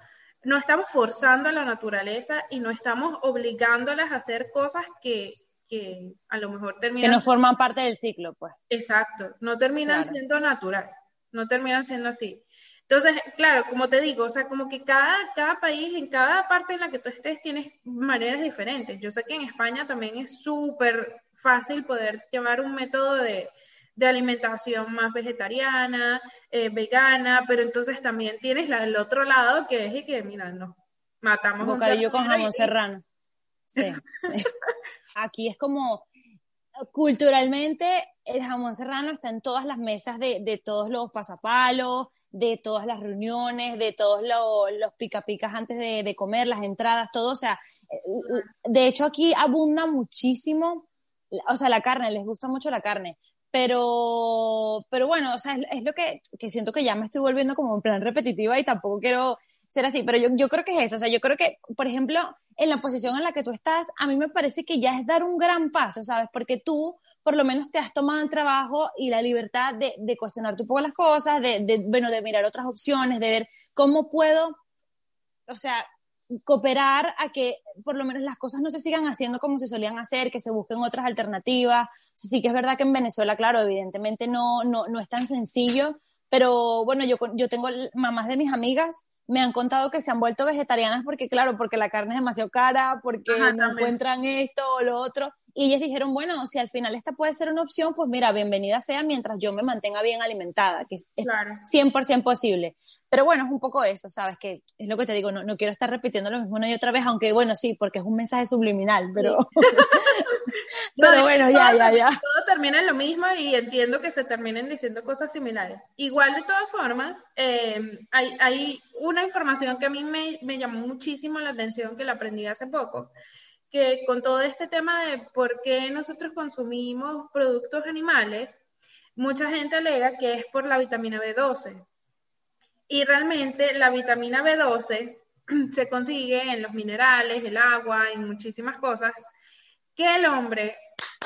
no estamos forzando a la naturaleza y no estamos obligándolas a hacer cosas que que a lo mejor terminan... Que no forman parte del ciclo, pues. Exacto, no terminan siendo naturales, no terminan siendo así. Entonces, claro, como te digo, o sea, como que cada, cada país, en cada parte en la que tú estés, tienes maneras diferentes. Yo sé que en España también es súper fácil poder llevar un método de, de alimentación más vegetariana, eh, vegana, pero entonces también tienes la, el otro lado que es y que, mira, no, matamos Bocadillo con jamón serrano. Sí, <laughs> Aquí es como, culturalmente, el jamón serrano está en todas las mesas de, de todos los pasapalos, de todas las reuniones, de todos los, los pica picas antes de, de comer, las entradas, todo, o sea, eh, de hecho aquí abunda muchísimo, o sea, la carne, les gusta mucho la carne, pero, pero bueno, o sea, es, lo que, que, siento que ya me estoy volviendo como en plan repetitiva y tampoco quiero ser así, pero yo, yo creo que es eso, o sea, yo creo que, por ejemplo, en la posición en la que tú estás, a mí me parece que ya es dar un gran paso, ¿sabes? Porque tú por lo menos te has tomado el trabajo y la libertad de, de cuestionarte un poco las cosas, de, de, bueno, de mirar otras opciones, de ver cómo puedo, o sea, cooperar a que por lo menos las cosas no se sigan haciendo como se solían hacer, que se busquen otras alternativas. Sí que es verdad que en Venezuela, claro, evidentemente no, no, no es tan sencillo, pero bueno, yo, yo tengo mamás de mis amigas me han contado que se han vuelto vegetarianas porque, claro, porque la carne es demasiado cara, porque no encuentran esto o lo otro. Y ellas dijeron, bueno, si al final esta puede ser una opción, pues mira, bienvenida sea mientras yo me mantenga bien alimentada, que es, claro. 100% posible. Pero bueno, es un poco eso, ¿sabes? Que es lo que te digo, no, no quiero estar repitiendo lo mismo una y otra vez, aunque bueno, sí, porque es un mensaje subliminal, pero... <laughs> <laughs> pero bueno, ya, ya, ya. Todo termina en lo mismo y entiendo que se terminen diciendo cosas similares. Igual, de todas formas, eh, hay, hay una información que a mí me, me llamó muchísimo la atención, que la aprendí hace poco, que con todo este tema de por qué nosotros consumimos productos animales, mucha gente alega que es por la vitamina B12. Y realmente la vitamina B12 <clears throat> se consigue en los minerales, el agua, en muchísimas cosas que el hombre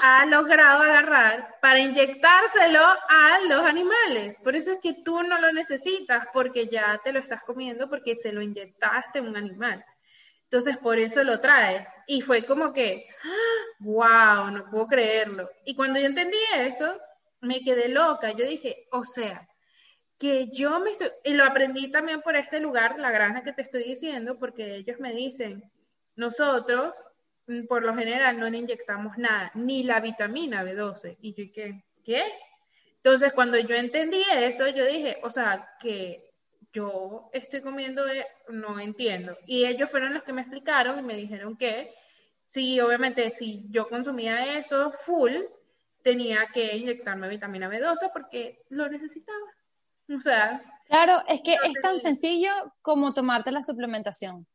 ha logrado agarrar para inyectárselo a los animales. Por eso es que tú no lo necesitas porque ya te lo estás comiendo porque se lo inyectaste a un animal. Entonces, por eso lo traes. Y fue como que, wow, no puedo creerlo. Y cuando yo entendí eso, me quedé loca. Yo dije, o sea, que yo me estoy, y lo aprendí también por este lugar, la granja que te estoy diciendo, porque ellos me dicen, nosotros mm, por lo general no le inyectamos nada, ni la vitamina B12. Y yo, ¿qué? ¿Qué? Entonces, cuando yo entendí eso, yo dije, o sea, que yo estoy comiendo, no entiendo. Y ellos fueron los que me explicaron y me dijeron que sí, obviamente, si yo consumía eso full, tenía que inyectarme vitamina B12 porque lo necesitaba. O sea. Claro, es que es tan sencillo como tomarte la suplementación.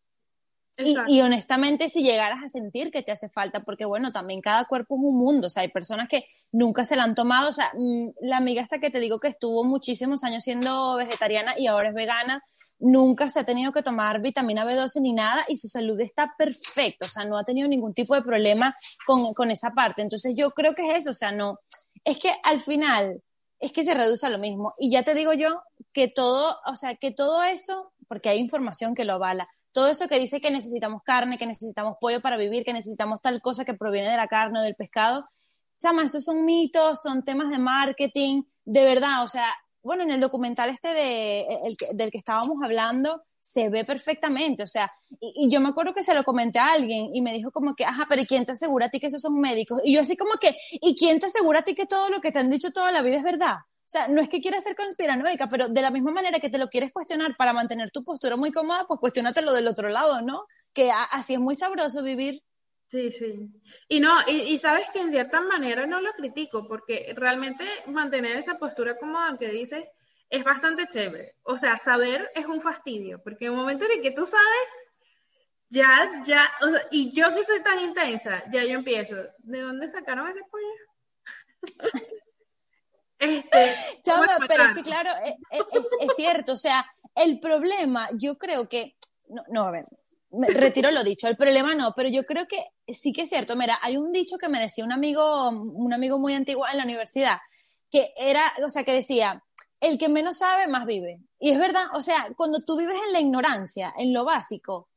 Y, honestamente, si llegaras a sentir que te hace falta, porque bueno, también cada cuerpo es un mundo, o sea, hay personas que nunca se la han tomado, o sea, mm, la amiga esta que te digo que estuvo muchísimos años siendo vegetariana y ahora es vegana, nunca se ha tenido que tomar vitamina B12 ni nada y su salud está perfecta, o sea, no ha tenido ningún tipo de problema con, con esa parte. Entonces yo creo que es eso, o sea, no, es que al final es que se reduce a lo mismo. Y ya te digo yo que todo, o sea, que todo eso, porque hay información que lo avala, todo eso que dice que necesitamos carne, que necesitamos pollo para vivir, que necesitamos tal cosa que proviene de la carne o del pescado, Sama, esos son mitos, son temas de marketing, de verdad, o sea, bueno, en el documental este de, el, del que estábamos hablando, se ve perfectamente, o sea, y, yo me acuerdo que se lo comenté a alguien y me dijo como que, ajá, pero ¿y quién te asegura a ti que esos son médicos? Y yo así como que, ¿y quién te asegura a ti que todo lo que te han dicho toda la vida es verdad? O sea, no es que quieras ser conspiranoica, pero de la misma manera que te lo quieres cuestionar para mantener tu postura muy cómoda, pues cuestionatelo del otro lado, ¿no? Que así es muy sabroso vivir. Sí, sí. Y no, y, sabes que en cierta manera no lo critico, porque realmente mantener esa postura cómoda que dices es bastante chévere. O sea, saber es un fastidio, porque en el momento en el que tú sabes, ya, ya, o sea, y yo que soy tan intensa, ya yo empiezo, ¿de dónde sacaron ese pollo? <laughs> Este, <laughs> pero es que claro, e, e, es, cierto, o sea, el problema, yo creo que, no, no, a ver, me retiro lo dicho, el problema no, pero yo creo que sí que es cierto, mira, hay un dicho que me decía un amigo, un amigo muy antiguo en la universidad, que era, o sea, que decía, el que menos sabe, más vive. Y es verdad, o sea, cuando tú vives en la ignorancia, en lo básico,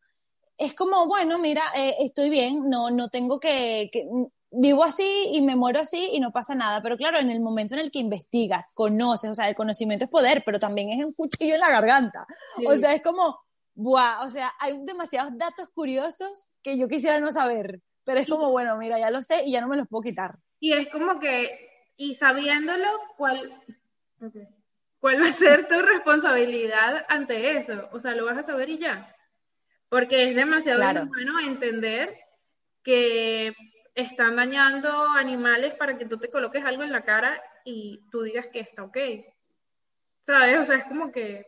es como, bueno, mira, eh, estoy bien, no, no tengo que, vivo así y me muero así y no pasa nada. Pero claro, en el momento en el que investigas, conoces, o sea, el conocimiento es poder, pero también es un cuchillo en la garganta. O sea, es como, buah, o sea, hay demasiados datos curiosos que yo quisiera no saber, pero es como, bueno, mira, ya lo sé y ya no me los puedo quitar. Y es como que, y sabiéndolo, ¿cuál, ¿cuál va a ser tu responsabilidad ante eso? O sea, lo vas a saber y ya. Porque es demasiado bueno entender que están dañando animales para que tú te coloques algo en la cara y tú digas que está ok. ¿Sabes? O sea, es como que...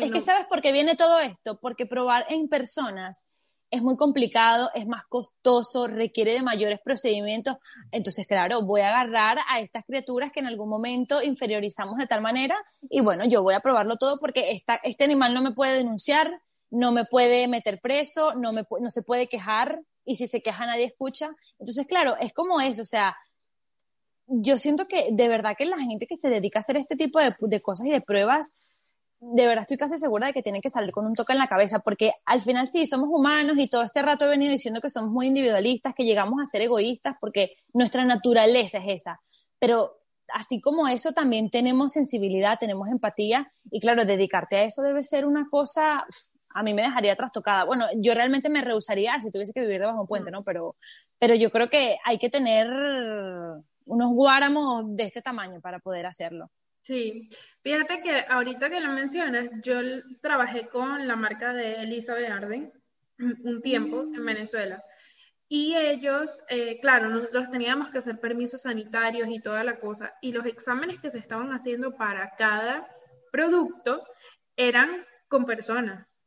es que sabes por qué viene todo esto, porque probar en personas es muy complicado, es más costoso, requiere de mayores procedimientos. Entonces, claro, voy a agarrar a estas criaturas que en algún momento inferiorizamos de tal manera y bueno, yo voy a probarlo todo porque esta, este animal no me puede denunciar, no me puede meter preso, no, me, no se puede quejar, y si se queja nadie escucha. Entonces, claro, es como eso, o sea, yo siento que de verdad que la gente que se dedica a hacer este tipo de, de cosas y de pruebas, de verdad estoy casi segura de que tienen que salir con un toque en la cabeza, porque al final sí, somos humanos y todo este rato he venido diciendo que somos muy individualistas, que llegamos a ser egoístas, porque nuestra naturaleza es esa. Pero así como eso, también tenemos sensibilidad, tenemos empatía, y claro, dedicarte a eso debe ser una cosa a mí me dejaría trastocada. Bueno, yo realmente me rehusaría si tuviese que vivir debajo de un puente, ¿no? Pero, pero yo creo que hay que tener unos guáramos de este tamaño para poder hacerlo. Sí, fíjate que ahorita que lo mencionas, yo trabajé con la marca de Elizabeth Arden <clears throat> un tiempo en mm. Venezuela. Y ellos, eh, claro, nosotros teníamos que hacer permisos sanitarios y toda la cosa. Y los exámenes que se estaban haciendo para cada producto eran con personas.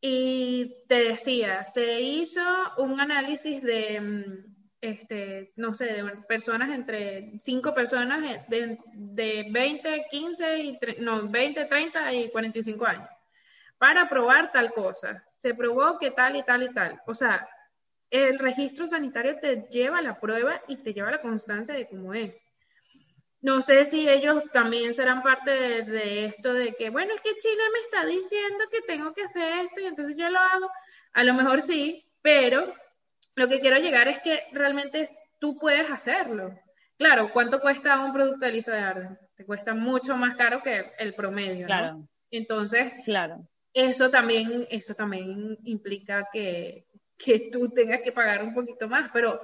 Y te decía, se hizo un análisis de, mm, este, no sé, de personas entre cinco personas de, de 20, 15, y no, 20, 30 y 45 años para probar tal cosa. Se probó que tal y tal y tal. O sea, el registro sanitario te lleva la prueba y te lleva la constancia de cómo es. No sé si ellos también serán parte de, esto de que, bueno, es que Chile me está diciendo que tengo que hacer esto y entonces yo lo hago. A lo mejor sí, pero lo que quiero llegar es que realmente tú puedes hacerlo. Claro, ¿cuánto cuesta un producto de Lisa de Arden? Te cuesta mucho más caro que el promedio, claro. Entonces, claro. eso también, eso también implica que, que tú tengas que pagar un poquito más, pero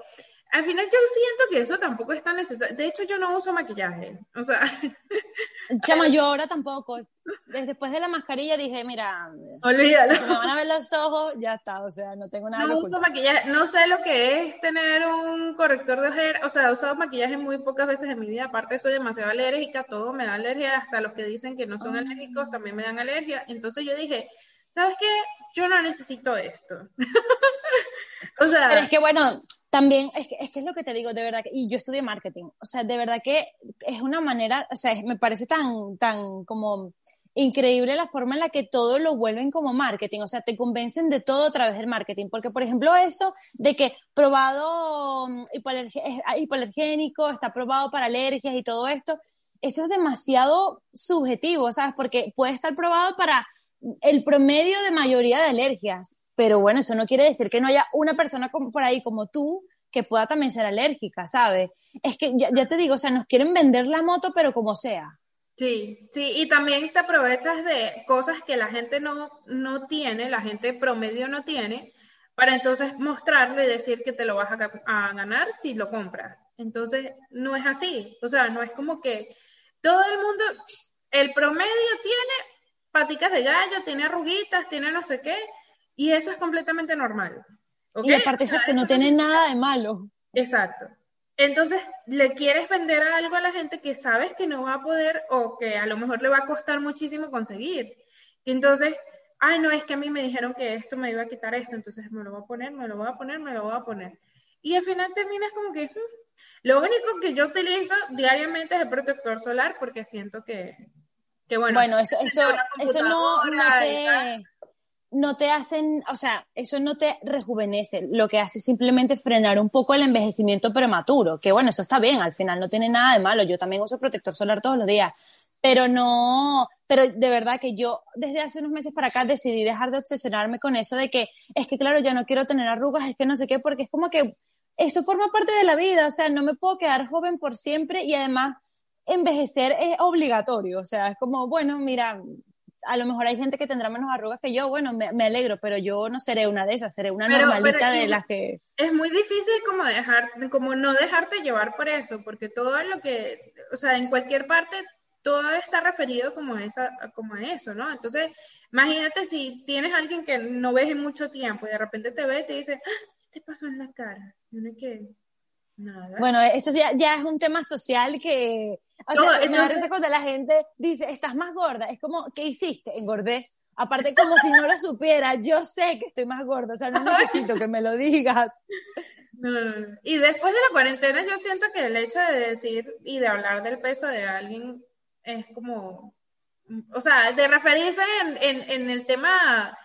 al final yo siento que eso tampoco es tan necesario. De hecho, yo no uso maquillaje. O sea. <laughs> Chama, yo ahora tampoco. Después de la mascarilla dije, mira. Olvídalo. Se me van a ver los ojos, ya está. O sea, no tengo nada No uso maquillaje. No sé lo que es tener un corrector de ojeras. O sea, he usado maquillaje muy pocas veces en mi vida. Aparte, soy demasiado alérgica. Todo me da alergia. Hasta los que dicen que no son alérgicos también me dan alergia. Entonces yo dije, ¿sabes qué? Yo no necesito esto. <laughs> o sea. Pero es que bueno también, es que, es que, es lo que te digo, de verdad, y yo estudié marketing, o sea, de verdad que es una manera, o sea, me parece tan, tan como increíble la forma en la que todo lo vuelven como marketing, o sea, te convencen de todo a través del marketing, porque por ejemplo eso de que probado mm, hipoalergénico, está probado para alergias y todo esto, eso es demasiado subjetivo, ¿sabes? Porque puede estar probado para el promedio de mayoría de alergias, pero bueno, eso no quiere decir que no haya una persona por ahí como tú que pueda también ser alérgica, ¿sabes? Es que ya, te digo, o sea, nos quieren vender la moto, pero como sea. Sí, sí, y también te aprovechas de cosas que la gente no, no tiene, la gente promedio no tiene, para entonces mostrarle y decir que te lo vas a, a, ganar si lo compras. Entonces, no es así. O sea, no es como que todo el mundo, el promedio tiene paticas de gallo, tiene arruguitas, tiene no sé qué, y eso es completamente normal. Y aparte eso que no tiene nada de malo. Exacto. Entonces, le quieres vender algo a la gente que sabes que no va a poder o que a lo mejor le va a costar muchísimo conseguir. Y entonces, ay, no, es que a mí me dijeron que esto me iba a quitar esto, entonces me lo voy a poner, me lo voy a poner, me lo voy a poner. Y al final terminas como que, hmm". lo único que yo utilizo diariamente es el protector solar porque siento que, que bueno. Bueno, eso, <laughs> eso, eso no, no te no te hacen, o sea, eso no te rejuvenece, lo que hace es simplemente frenar un poco el envejecimiento prematuro, que bueno, eso está bien, al final no tiene nada de malo, yo también uso protector solar todos los días, pero no, pero de verdad que yo desde hace unos meses para acá decidí dejar de obsesionarme con eso de que es que claro, ya no quiero tener arrugas, es que no sé qué, porque es como que eso forma parte de la vida, o sea, no me puedo quedar joven por siempre y además envejecer es obligatorio, o sea, es como, bueno, mira, a lo mejor hay gente que tendrá menos arrugas que yo, bueno, me, alegro, pero yo no seré una de esas, seré una normalita de las que... Es muy difícil como dejar, como no dejarte llevar por eso, porque todo lo que, o sea, en cualquier parte todo está referido como, esa, como a eso, ¿no? Entonces, imagínate si tienes a alguien que no ves en mucho tiempo y de repente te ve y te dice, ¡Ah! ¿qué te pasó en la cara? No que... Nada. Bueno, eso ya, ya es un tema social que o sea, me da risa cuando la gente dice, estás más gorda. Es como, ¿qué hiciste? Engordé. Aparte, como si no lo supiera, yo sé que estoy más gorda, o sea, no <laughs> necesito que me lo digas. Y después de la cuarentena, yo siento que el hecho de decir y de hablar del peso de alguien es como, o sea, de referirse en, el tema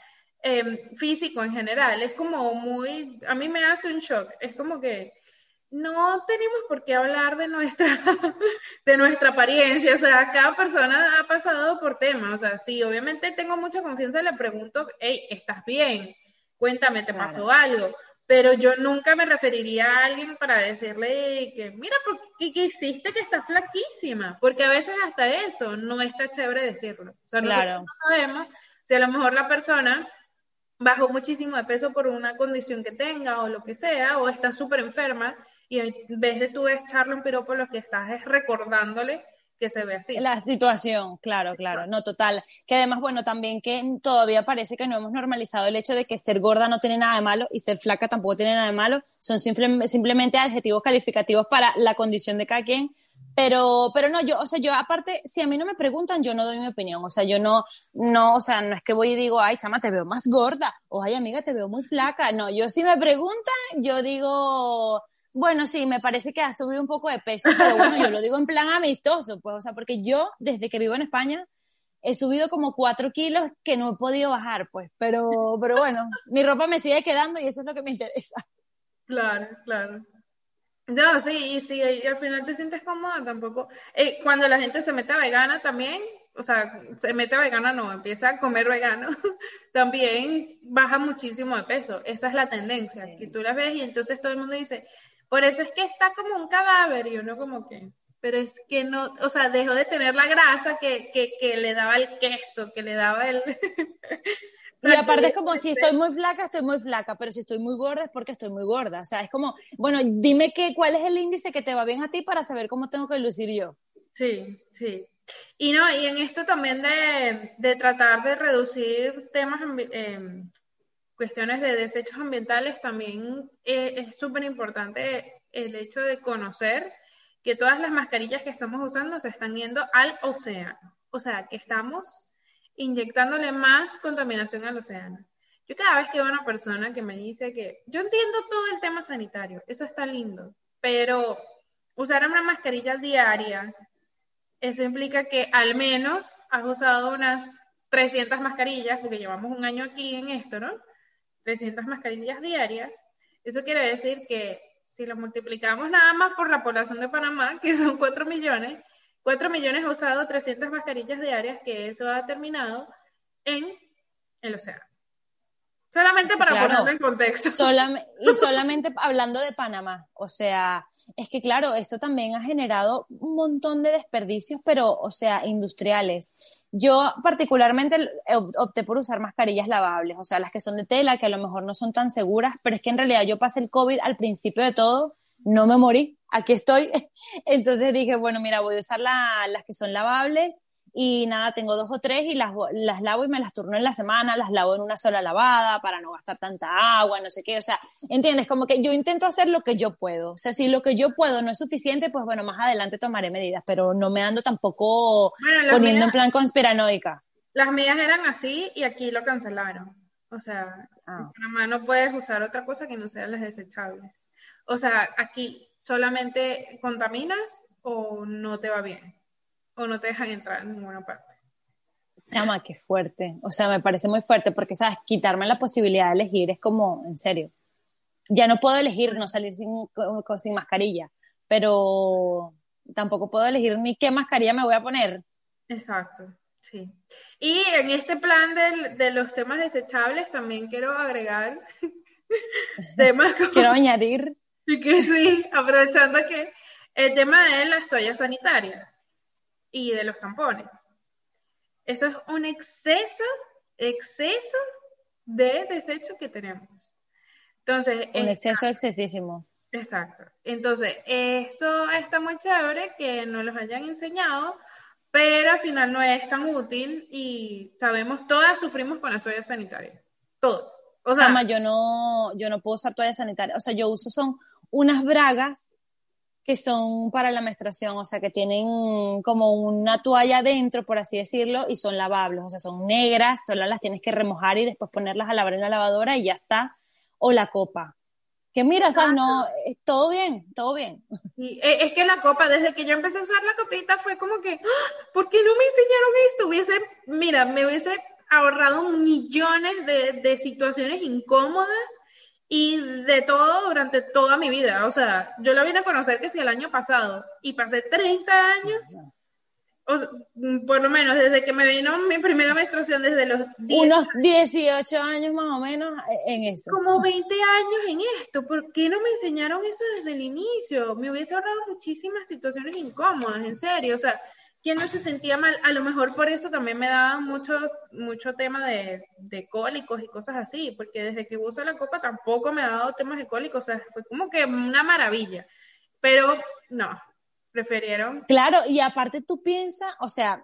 em, físico en general, es como muy, a mí me hace un shock, es como que no tenemos por qué hablar de nuestra, <laughs> de nuestra apariencia, o sea, cada persona ha pasado por temas, o sea, sí, obviamente tengo mucha confianza, le pregunto, hey, ¿estás bien? Cuéntame, ¿te pasó algo? Pero yo nunca me referiría a alguien para decirle que, mira, ¿qué, ¿qué, hiciste que está flaquísima? Porque a veces hasta eso no está chévere decirlo. O sea, no sabemos si a lo mejor la persona bajó muchísimo de peso por una condición que tenga o lo que sea, o está súper enferma y en vez de tú echarle un piropo, lo que estás es recordándole que se ve así. La situación, claro, claro, no total. Que además, bueno, también que todavía parece que no hemos normalizado el hecho de que ser gorda no tiene nada de malo y ser flaca tampoco tiene nada de malo, son simplemente adjetivos calificativos para la condición de cada quien. Pero, pero no, yo, o sea, yo aparte, si a mí no me preguntan, yo no doy mi opinión. O sea, yo no, no, o sea, no es que voy y digo, ay, Sama, te veo más gorda, o ay, amiga, te veo muy flaca. No, yo si me preguntan, yo digo, bueno, sí, me parece que ha subido un poco de peso, pero bueno, yo lo digo en plan amistoso, pues, o sea, porque yo, desde que vivo en España, he subido como cuatro kilos que no he podido bajar, pues, pero, pero bueno, mi ropa me sigue quedando y eso es lo que me interesa. Claro, claro. No, sí, y si al final te sientes cómoda, tampoco. Eh, cuando la gente se mete a vegana también, o sea, se mete a vegana, no, empieza a comer vegano, <laughs> también baja muchísimo de peso. Esa es la tendencia, que tú la ves y entonces todo el mundo dice, por eso es que está como un cadáver y uno como que, pero es que no, o sea, dejó de tener la grasa que, que, que le daba el queso, que le daba el... <laughs> y aparte es como si estoy muy flaca, estoy muy flaca, pero si estoy muy gorda es porque estoy muy gorda. O sea, es como, bueno, dime que, cuál es el índice que te va bien a ti para saber cómo tengo que lucir yo. Sí, sí. Y no, y en esto también de, de tratar de reducir temas, eh, cuestiones de desechos ambientales, también eh, es súper importante el hecho de conocer que todas las mascarillas que estamos usando se están yendo al océano. O sea, que estamos inyectándole más contaminación al océano. Yo cada vez que veo a una persona que me dice que yo entiendo todo el tema sanitario, eso está lindo, pero usar una mascarilla diaria, eso implica que al menos has usado unas 300 mascarillas, porque llevamos un año aquí en esto, ¿no? 300 mascarillas diarias, eso quiere decir que si lo multiplicamos nada más por la población de Panamá, <laughs> que son 4 millones, 4 millones ha usado 300 mascarillas diarias, que eso ha terminado en el océano. Solamente para ponerlo en contexto. <laughs> y solamente hablando de Panamá, o sea, es que claro, eso también ha generado un montón de desperdicios, pero, o sea, industriales. Yo particularmente opté por usar mascarillas lavables, o sea, las que son de tela, que a lo mejor no son tan seguras, pero es que en realidad yo pasé el COVID al principio de todo, no me morí, aquí estoy. <laughs> Entonces dije, bueno, mira, voy a usar las que son lavables y nada, tengo dos o tres y las, las lavo y me las turno en la semana, las lavo en una sola lavada para no gastar tanta agua, no sé qué, o sea, ¿entiendes? Como que yo intento hacer lo que yo puedo, o sea, si lo que yo puedo no es suficiente, pues bueno, más adelante tomaré medidas, pero no me ando tampoco poniendo en plan conspiranoica. Las mías eran así y aquí lo cancelaron, o sea, ah. en Panamá no puedes usar otra cosa que no sean las desechables. O sea, aquí solamente contaminas o no te va bien o no te dejan entrar en ninguna parte. Llama, qué fuerte. O sea, me parece muy fuerte porque, ¿sabes? Quitarme la posibilidad de elegir es como, en serio. Ya no puedo elegir no salir sin, sin mascarilla, pero tampoco puedo elegir ni qué mascarilla me voy a poner. Exacto, sí. Y en este plan de, de los temas desechables también quiero agregar <laughs> temas como... Quiero añadir <laughs> Y que sí, aprovechando que el tema de las toallas sanitarias y de los tampones. Eso es un exceso, exceso de desecho que tenemos. Entonces, un exceso excesísimo. Exacto. Entonces, eso está muy chévere que nos los hayan enseñado, pero al final no es tan útil y sabemos, todas sufrimos con las toallas sanitarias. Todas. O sea, yo no, yo no puedo usar toallas sanitarias. O sea, yo uso son unas bragas que son para la menstruación, o sea, que tienen como una toalla dentro, por así decirlo, y son lavables, o sea, son negras, solo las tienes que remojar y después ponerlas a lavar en la lavadora y ya está. O la copa. Que mira, ¿sabes? No, todo bien, todo bien. Y e, es que la copa, desde que yo empecé a usar la copita, fue como que, ¡Ah! ¿por qué no me enseñaron esto? Hubiese, mira, me hubiese ahorrado millones de, de situaciones incómodas y de todo durante toda mi vida. O sea, yo lo vine a conocer que si el año pasado y pasé 30 años, o, por lo menos desde que me vino mi primera menstruación, desde los Unos 18 años más o menos en eso. Como 20 años en esto. ¿Por qué no me enseñaron eso desde el inicio? Me hubiese ahorrado muchísimas situaciones incómodas, en serio. O sea, ¿quién no se sentía mal? A lo mejor por eso también me daba mucho, mucho tema de, de, cólicos y cosas así, porque desde que uso la copa tampoco me ha dado temas de cólicos, o sea, fue como que una maravilla. Pero no, prefirieron. Claro, y aparte tú piensas, o sea,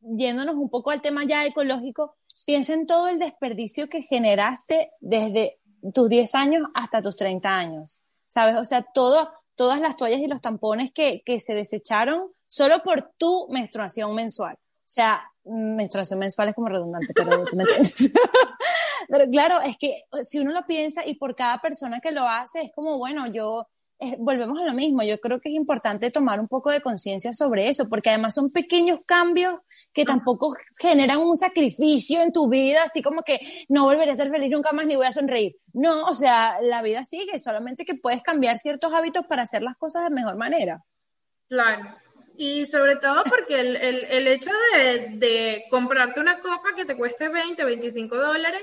yéndonos un poco al tema ya ecológico, piensa en todo el desperdicio que generaste desde tus 10 años hasta tus 30 años, ¿sabes? O sea, todo, todas las toallas y los tampones que, que se desecharon solo por tu menstruación mensual. O sea, menstruación mensual es como redundante, pero tú me entiendes. <laughs> pero claro, es que si uno lo piensa y por cada persona que lo hace, es como, bueno, yo, volvemos a lo mismo, yo creo que es importante tomar un poco de conciencia sobre eso, porque además son pequeños cambios que tampoco generan un sacrificio en tu vida, así como que no volveré a ser feliz nunca más ni voy a sonreír. No, o sea, la vida sigue, solamente que puedes cambiar ciertos hábitos para hacer las cosas de mejor manera. Claro, y sobre todo porque el, el, el hecho de, de, comprarte una copa que te cueste 20, 25 dólares,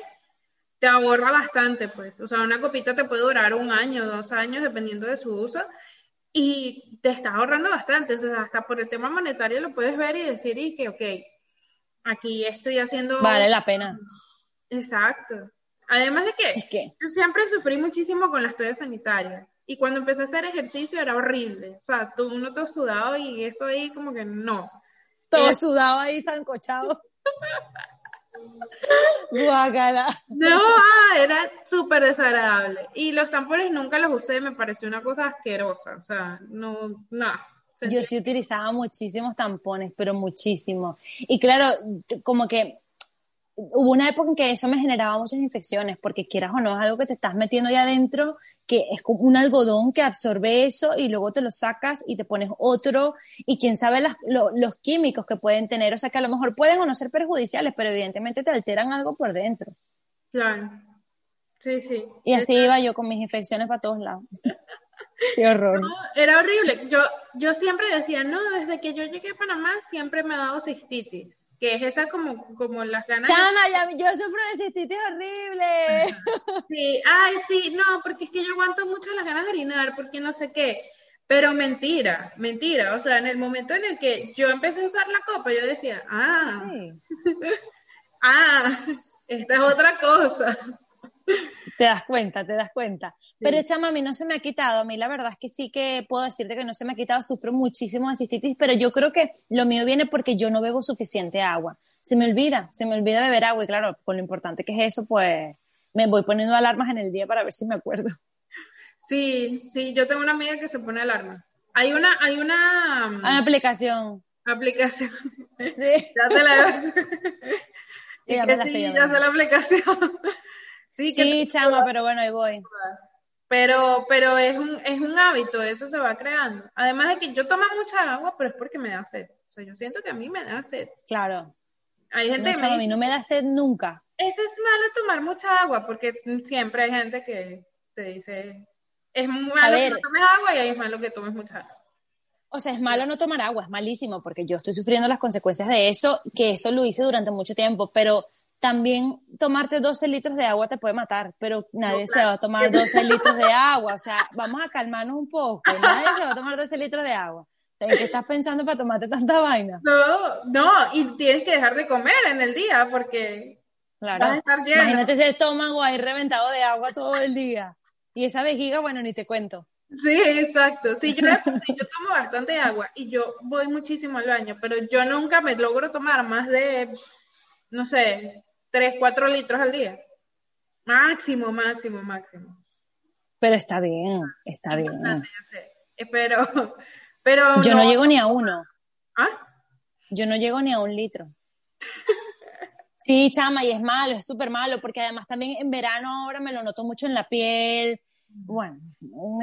te ahorra bastante, pues. O sea, una copita te puede durar un año, dos años, dependiendo de su uso, y te estás ahorrando bastante. O sea, hasta por el tema monetario lo puedes ver y decir, y que, ok, aquí estoy haciendo... Vale la pena. Exacto. Además de que, es que... siempre sufrí muchísimo con las toallas sanitarias. Y cuando empecé a hacer ejercicio era horrible. O sea, tú, uno todo sudado y eso ahí como que no. Todo sudado ahí, zancochado. <laughs> Guácala. No, ah, era súper desagradable. Y los tampones nunca los usé, me pareció una cosa asquerosa. O sea, no, nada. Yo sí utilizaba muchísimos tampones, pero muchísimo. Y claro, como que hubo una época en que eso me generaba muchas infecciones, porque quieras o no, es algo que te estás metiendo ahí adentro, que es como un algodón que absorbe eso y luego te lo sacas y te pones otro, y quién sabe los químicos que pueden tener, o sea que a lo mejor pueden o no ser perjudiciales, pero evidentemente te alteran algo por dentro. Claro. Sí, sí. Y así iba yo con mis infecciones para todos lados. <laughs> Qué horror. era horrible. Yo, yo siempre decía, no, desde que yo llegué a Panamá siempre me ha dado cistitis que es esa como, como las ganas. Chama, ya, yo sufro de cistitis horrible. Sí, ay, sí, no, porque es que yo aguanto mucho las ganas de orinar, porque no sé qué. Pero mentira, mentira. O sea, en el momento en el que yo empecé a usar la copa, yo decía, ah, <laughs> ah, esta es otra cosa. Te das cuenta, te das cuenta. Pero chama, a mí no se me ha quitado. A mí la verdad es que sí que puedo decirte que no se me ha quitado. Sufro muchísimo de cistitis, pero yo creo que lo mío viene porque yo no bebo suficiente agua. Se me olvida, se me olvida beber agua y claro, con lo importante que es eso, pues me voy poniendo alarmas en el día para ver si me acuerdo. Sí, sí, yo tengo una amiga que se pone alarmas. Hay una, hay una... Una ah, aplicación. Aplicación. Sí. <laughs> ya te la... <laughs> <laughs> ya, me la sí, ya sé la aplicación. Sí, sí chama, pero bueno, ahí voy. Pero, pero es un, es un hábito, eso se va creando. Además de que yo tomo mucha agua, pero es porque me da sed. O sea, yo siento que a mí me da sed. Claro. Hay gente que a mí no me da sed nunca. Eso es malo tomar mucha agua, porque siempre hay gente que te dice, es malo que no tomes agua y es malo que tomes mucha agua. O sea, es malo no tomar agua, es malísimo, porque yo estoy sufriendo las consecuencias de eso, que eso lo hice durante mucho tiempo, pero también tomarte 12 litros de agua te puede matar, pero nadie se va a tomar 12 litros de agua. O sea, vamos a calmarnos un poco. Nadie se va a tomar 12 litros de agua. ¿En qué estás pensando para tomarte tanta vaina? No, no, y tienes que dejar de comer en el día porque claro. vas a estar lleno. Imagínate ese estómago ahí reventado de agua todo el día. Y esa vejiga, bueno, ni te cuento. Sí, exacto. Sí, yo, yo tomo bastante agua y yo voy muchísimo al baño, pero yo nunca me logro tomar más de, no sé, 3, 4 litros al día. Máximo, máximo, máximo. Pero está bien, está bien. Eh, pero, pero. Yo no, llego ni a uno. ¿Ah? Yo no llego ni a un litro. Sí, chama, y es malo, es súper malo, porque además también en verano ahora me lo noto mucho en la piel. Bueno,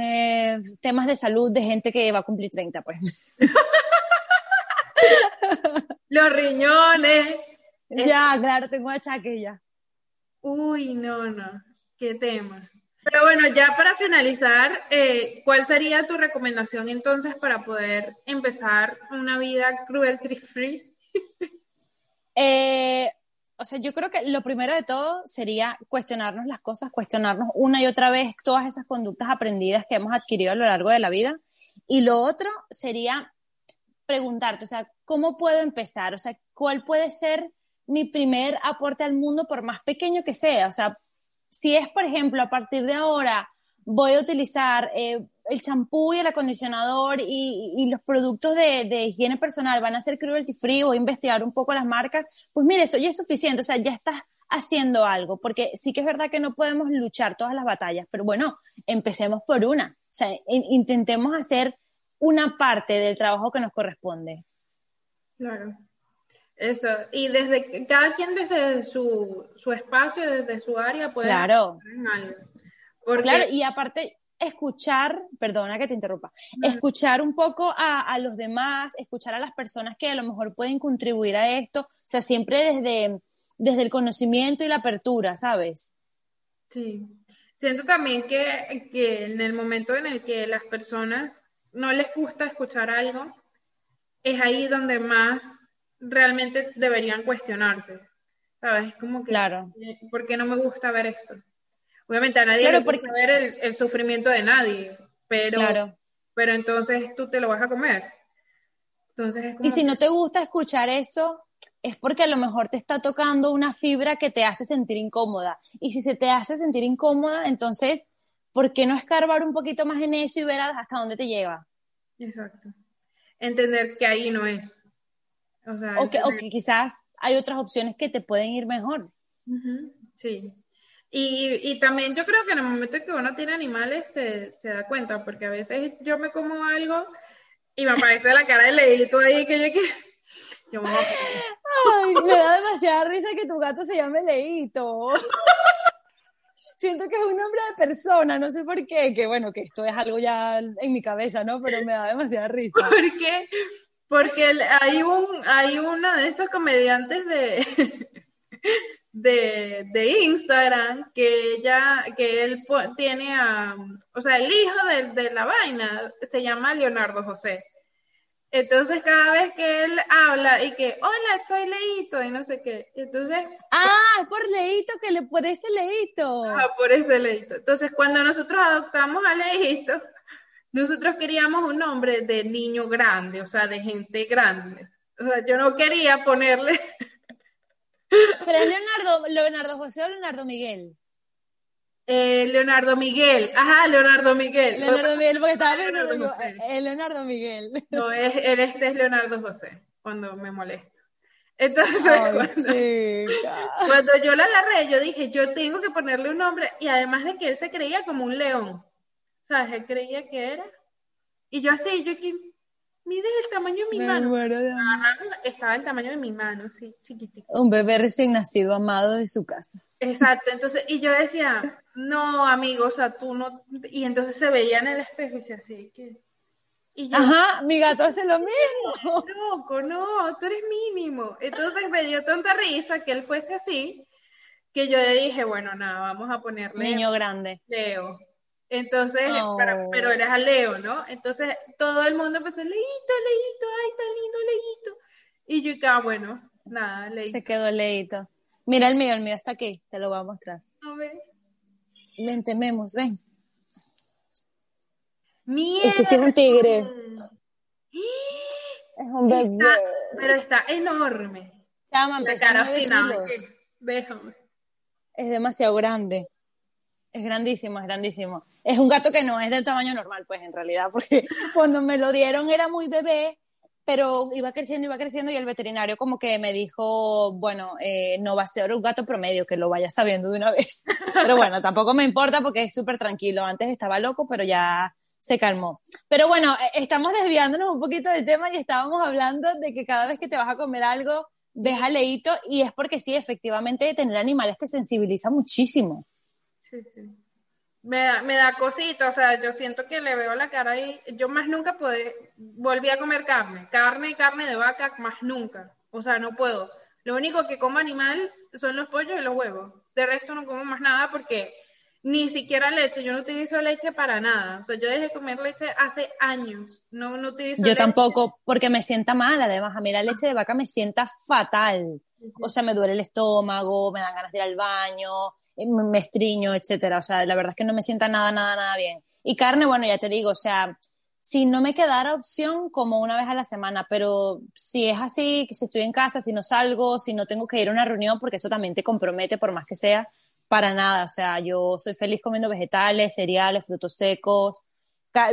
eh, temas de salud de gente que va a cumplir 30, pues. <laughs> Los riñones, ya, claro, tengo achaque ya. Uy, no, no, qué tema. Pero bueno, ya para finalizar, eh, ¿cuál sería tu recomendación entonces para poder empezar una vida cruelty free? <laughs> eh, o sea, yo creo que lo primero de todo sería cuestionarnos las cosas, cuestionarnos una y otra vez todas esas conductas aprendidas que hemos adquirido a lo largo de la vida. Y lo otro sería preguntarte, o sea, ¿cómo puedo empezar? O sea, ¿cuál puede ser mi primer aporte al mundo, por más pequeño que sea. O sea, si es, por ejemplo, a partir de ahora voy a utilizar eh, el champú y el acondicionador y, los productos de, higiene personal van a ser cruelty free o investigar un poco las marcas, pues mire, eso ya es suficiente, o sea, ya estás haciendo algo, porque sí que es verdad que no podemos luchar todas las batallas, pero bueno, empecemos por una, o sea, intentemos hacer una parte del trabajo que nos corresponde. Claro. Eso, y desde cada quien desde su, su espacio, desde su área puede claro. Claro, y aparte escuchar, perdona que te interrumpa, escuchar un poco a, a, los demás, escuchar a las personas que a lo mejor pueden contribuir a esto, o sea, siempre desde, desde el conocimiento y la apertura, ¿sabes? Sí, siento también que, que en el momento en el que las personas no les gusta escuchar algo, es ahí donde más realmente deberían cuestionarse. ¿Sabes? Como que, claro. ¿por qué no me gusta ver esto? Obviamente a nadie le gusta ver el, sufrimiento de nadie, pero, pero entonces tú te lo vas a comer. Entonces y si no te gusta escuchar eso, es porque a lo mejor te está tocando una fibra que te hace sentir incómoda. Y si se te hace sentir incómoda, entonces, ¿por qué no escarbar un poquito más en eso y ver hasta dónde te lleva? Exacto. Entender que ahí no es. O, que, quizás hay otras opciones que te pueden ir mejor. Sí. Y, también yo creo que en el momento que uno tiene animales se, da cuenta, porque a veces yo me como algo y me aparece la cara de leíto ahí que yo que... Yo me, Ay, me da demasiada risa que tu gato se llame Leito. Siento que es un nombre de persona, no sé por qué, que bueno, que esto es algo ya en mi cabeza, ¿no? Pero me da demasiada risa. ¿Por qué? Porque hay un, hay uno de estos comediantes de, <laughs> de, de Instagram que ella, que él tiene a, o sea, el hijo de, de la vaina se llama Leonardo José. Entonces cada vez que él habla y que, hola, soy Leito y no sé qué, entonces... Ah, por Leito, que le por ese Leito. Ah, por ese Leito. Entonces cuando nosotros adoptamos a Leito, nosotros queríamos un nombre de niño grande, o sea, de gente grande. O sea, yo no quería ponerle. <laughs> Pero es Leonardo, Leonardo José o Leonardo Miguel. Eh, Leonardo Miguel, ajá, Leonardo Miguel. Leonardo Miguel, porque estaba pensando, eh, Leonardo Miguel. No, es, este es Leonardo José, cuando me molesto. Entonces, <laughs> cuando, yo la agarré, yo dije, yo tengo que ponerle un nombre, y además de que él se creía como un león. ¿Sabes? Él creía que era. Y yo así, yo que mide el tamaño de mi mano. estaba el tamaño de mi mano, sí, chiquitito. Un bebé recién nacido, amado de su casa. Exacto, entonces, y yo decía, no, amigo, o sea, tú no, y entonces se veía en el espejo y decía así, que... Y yo, Ajá, mi gato hace lo mismo. Loco, no, tú eres mínimo. Entonces me dio tanta risa que él fuese así, que yo le dije, bueno, nada, vamos a ponerle... Niño grande. Leo. Entonces, pero, pero, eres a Leo, ¿no? Entonces todo el mundo empezó, leíto, leíto, ay, tan lindo leíto. Y yo, ah, bueno, nada, leíto. Se quedó leíto. Mira el mío, el mío está aquí, te lo voy a mostrar. A ver. Ven, tememos, ven. Mierda. Este sí es un tigre. Es un bebé. Está, pero está enorme. Chama, La cara Déjame. Es demasiado grande. Es grandísimo, es grandísimo. Es un gato que no es del tamaño normal, pues en realidad, porque <laughs> cuando me lo dieron era muy bebé, pero iba creciendo, iba creciendo y el veterinario como que me dijo, bueno, eh, no va a ser un gato promedio, que lo vaya sabiendo de una <laughs> vez. Pero bueno, tampoco me importa porque es súper tranquilo. Antes estaba loco, pero ya se calmó. Pero bueno, eh, estamos desviándonos un poquito del tema y estábamos hablando de que cada vez que te vas a comer algo, ves a Leito y es porque sí, efectivamente, tener animales te sensibiliza muchísimo. Sí, sí. Me da, me da cosita, o sea, yo siento que le veo la cara y yo más nunca pude, volví a comer carne, carne y carne de vaca, más nunca, o sea, no puedo. Lo único que como animal son los pollos y los huevos, de resto no como más nada porque ni siquiera leche, yo no utilizo leche para nada, o sea, yo dejé de comer leche hace años, no, no utilizo Yo leche. tampoco, porque me sienta mal, además, a mí la leche de vaca me sienta fatal. O sea, me duele el estómago, me dan ganas de ir al baño, eh, me me estriño, etcétera. O sea, la verdad es que no me sienta nada, nada, nada bien. Y carne, bueno, ya te digo, o sea, si no me quedara opción, como una vez a la semana, pero si es así, que si estoy en casa, si no salgo, si no tengo que ir a una reunión, porque eso también te compromete, por más que sea, para nada. O sea, yo soy feliz comiendo vegetales, cereales, frutos secos,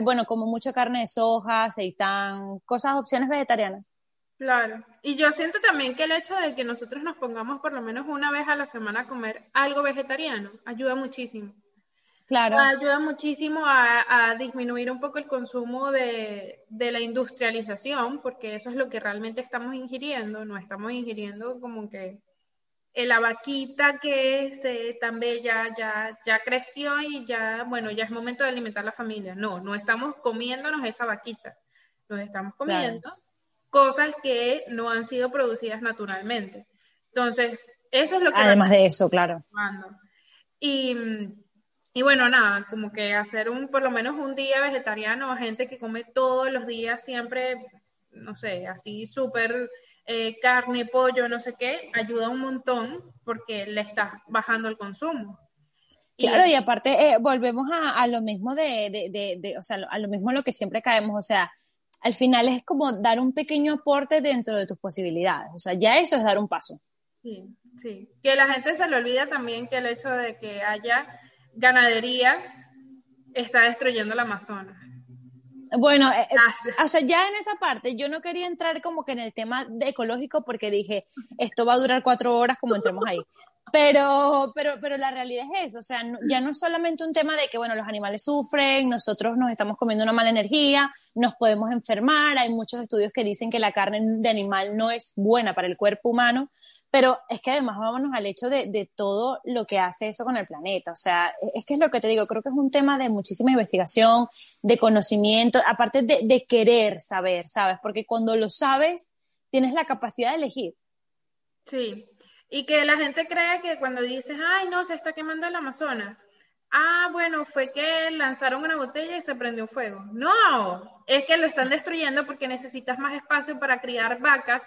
bueno, como mucha carne de soja, aceitán, cosas, opciones vegetarianas. Claro, y yo siento también que el hecho de que nosotros nos pongamos por lo menos una vez a la semana a comer algo vegetariano ayuda muchísimo. Claro. Ayuda muchísimo a, a disminuir un poco el consumo de, de la industrialización, porque eso es lo que realmente estamos ingiriendo, no estamos ingiriendo como que eh, la vaquita que se tan bella ya, ya creció y ya, bueno, ya es momento de alimentar a la familia. No, no estamos comiéndonos esa vaquita, nos estamos comiendo cosas que no han sido producidas naturalmente. Entonces, eso es lo que Además de eso, claro. Y, y bueno, nada, como que hacer un, por lo menos un día vegetariano a gente que come todos los días siempre, no sé, así súper eh, carne, pollo, no sé qué, ayuda un montón porque le estás bajando el consumo. Claro, y aparte eh, volvemos a, a lo mismo de, de, de, de, o sea, a lo mismo lo que siempre caemos, o sea, al final es como dar un pequeño aporte dentro de tus posibilidades, o sea, ya eso es dar un paso. Sí, sí. Que la gente se le olvida también que el hecho de que haya ganadería está destruyendo el Amazonas. Bueno, eh, eh, Gracias. o sea, ya en esa parte yo no quería entrar como que en el tema de ecológico porque dije, esto va a durar cuatro horas como entremos ahí. Pero, pero, pero la realidad es eso, o sea, no- ya no es solamente un tema de que, bueno, los animales sufren, nosotros nos estamos comiendo una mala energía, nos podemos enfermar, hay muchos estudios que dicen que la carne de animal no es buena para el cuerpo humano, pero es que además vámonos al hecho de, de todo lo que hace eso con el planeta, o sea, es que es lo que te digo, creo que es un tema de muchísima investigación, de conocimiento, aparte de, de querer saber, ¿sabes? Porque cuando lo sabes, tienes la capacidad de elegir. Sí, y que la gente cree que cuando dices, ay, no, se está quemando el Amazonas, ah, bueno, fue que lanzaron una botella y se prendió fuego. No, es que lo están destruyendo porque necesitas más espacio para criar vacas,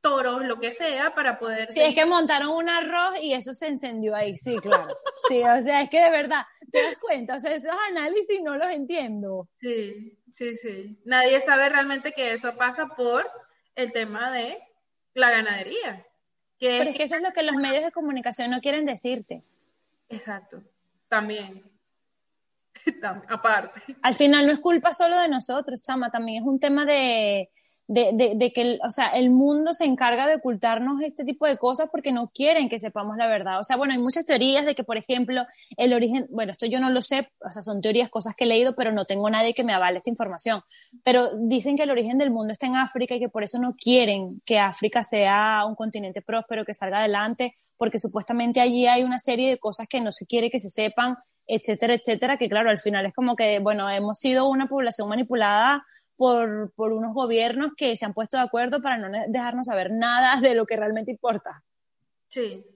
toros, lo que sea, para poder... Sí, es que montaron un arroz y eso se encendió ahí, sí, claro. Sí, o sea, es que de verdad, te das cuenta, o sea, esos análisis no los entiendo. Sí, sí, sí. Nadie sabe realmente que eso pasa por el tema de la ganadería. Que Pero es que eso es lo que los medios de comunicación no quieren decirte. Exacto, también. <laughs> Tam- Aparte. Al final no es culpa solo de nosotros, chama, también es un tema de, de, de, de que, el, o sea, el mundo se encarga de ocultarnos este tipo de cosas porque no quieren que sepamos la verdad. O sea, bueno, hay muchas teorías de que, por ejemplo, el origen, bueno, esto yo no lo sé, o sea, son teorías, cosas que he leído, pero no tengo nadie que me avale esta información. Pero dicen que el origen del mundo está en África y que por eso no quieren que África sea un continente próspero, que salga adelante, porque supuestamente allí hay una serie de cosas que no se quiere que se sepan, etcétera, etcétera, que claro, al final es como que, bueno, hemos sido una población manipulada por, por unos gobiernos que se han puesto de acuerdo para no dejarnos saber nada de lo que realmente importa. Sí,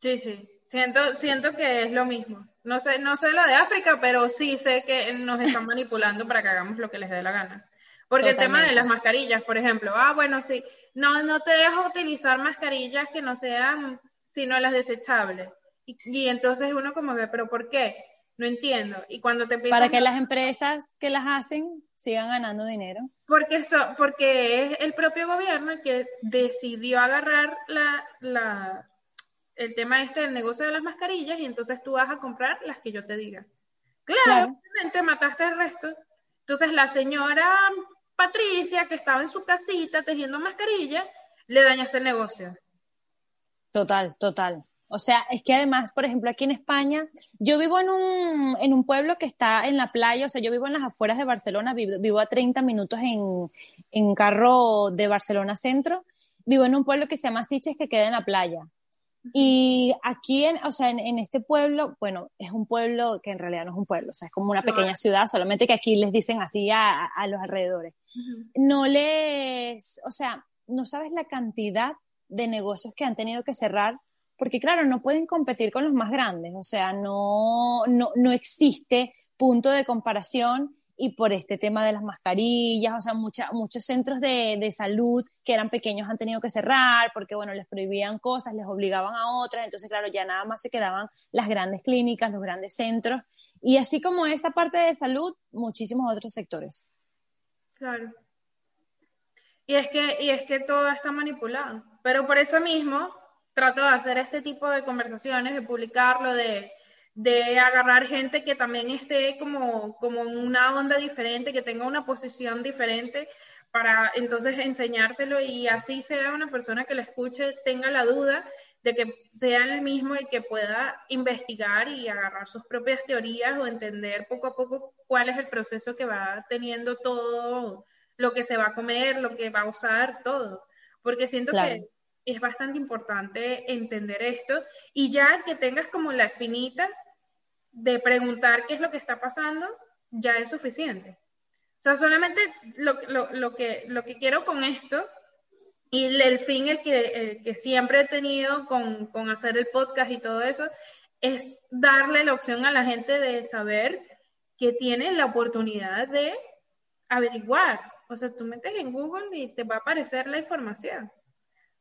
sí, sí. Siento, siento que es lo mismo. No sé, no sé lo de África, pero sí sé que nos están <laughs> manipulando para que hagamos lo que les dé la gana. Porque el tema de las mascarillas, por ejemplo, ah, bueno, sí, no, no te dejo utilizar mascarillas que no sean sino las desechables. Y, entonces uno como ve, pero ¿por qué? No entiendo. Y cuando te Para que las empresas que las hacen sigan ganando dinero. Porque, eso, porque es el propio gobierno el que decidió agarrar la, la, el tema este del negocio de las mascarillas y entonces tú vas a comprar las que yo te diga. Claro, obviamente mataste el resto. Entonces la señora Patricia, que estaba en su casita tejiendo mascarillas, le dañaste el negocio. Total, total. O sea, es que además, por ejemplo, aquí en España, yo vivo en un, en un pueblo que está en la playa, o sea, yo vivo en las afueras de Barcelona, vivo, a 30 minutos en, en, carro de Barcelona Centro, vivo en un pueblo que se llama Siches que queda en la playa. Y aquí, en, o sea, en, este pueblo, bueno, es un pueblo que en realidad no es un pueblo, o sea, es como una pequeña ciudad, solamente que aquí les dicen así a, a los alrededores. No les, o sea, no sabes la cantidad de negocios que han tenido que cerrar porque claro, no pueden competir con los más grandes, o sea, no, no, no existe punto de comparación y por este tema de las mascarillas, o sea, muchos centros de, de, salud que eran pequeños han tenido que cerrar porque, bueno, les prohibían cosas, les obligaban a otras, entonces, claro, ya nada más se quedaban las grandes clínicas, los grandes centros, y así como esa parte de salud, muchísimos otros sectores. Claro. Y es que, y es que todo está manipulado, pero por eso mismo trato de hacer este tipo de conversaciones, de publicarlo, de, de agarrar gente que también esté como, como en una onda diferente, que tenga una posición diferente, para entonces enseñárselo y así sea una persona que lo escuche, tenga la duda de que sea el mismo y que pueda investigar y agarrar sus propias teorías o entender poco a poco cuál es el proceso que va teniendo todo, lo que se va a comer, lo que va a usar, todo. Porque siento que es bastante importante entender esto y ya que tengas como la espinita de preguntar qué es lo que está pasando, ya es suficiente. O sea, solamente lo, lo, que, lo que quiero con esto y el fin el que, que siempre he tenido con, con hacer el podcast y todo eso es darle la opción a la gente de saber que tiene la oportunidad de averiguar. O sea, tú metes en Google y te va a aparecer la información.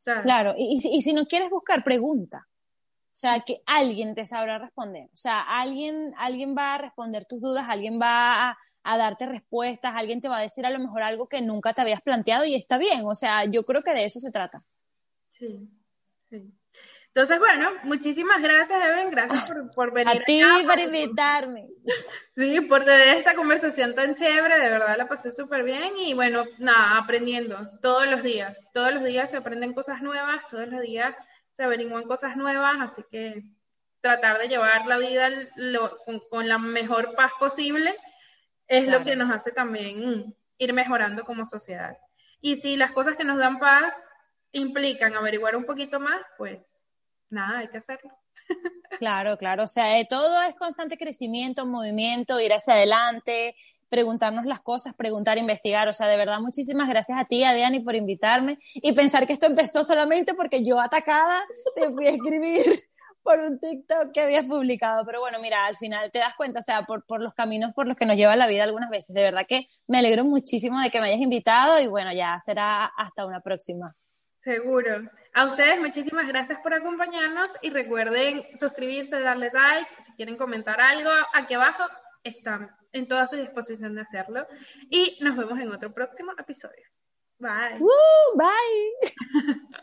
Claro, y, si no quieres buscar, pregunta. O sea, que alguien te sabrá responder. O sea, alguien, alguien va a responder tus dudas, alguien va a, a, darte respuestas, alguien te va a decir a lo mejor algo que nunca te habías planteado y está bien. O sea, yo creo que de eso se trata. Sí, sí. Entonces, bueno, muchísimas gracias, Eben, gracias por, venir. A ti por invitarme. Sí, por tener esta conversación tan chévere, de verdad la pasé súper bien y bueno, nada, aprendiendo todos los días. Todos los días se aprenden cosas nuevas, todos los días se averiguan cosas nuevas, así que tratar de llevar la vida con, la mejor paz posible es lo que nos hace también ir mejorando como sociedad. Y si las cosas que nos dan paz implican averiguar un poquito más, pues nada, hay que hacerlo. Claro, claro, o sea, eh, todo es constante crecimiento, movimiento, ir hacia adelante, preguntarnos las cosas, preguntar, investigar, o sea, de verdad, muchísimas gracias a ti, a Diani, por invitarme y pensar que esto empezó solamente porque yo atacada te fui a escribir <laughs> por un TikTok que habías publicado, pero bueno, mira, al final te das cuenta, o sea, por, por los caminos por los que nos lleva la vida algunas veces, de verdad que me alegro muchísimo de que me hayas invitado y bueno, ya será hasta una próxima. Seguro. A ustedes muchísimas gracias por acompañarnos y recuerden suscribirse, darle like, si quieren comentar algo, aquí abajo están en toda su disposición de hacerlo y nos vemos en otro próximo episodio. Bye. bye. <laughs>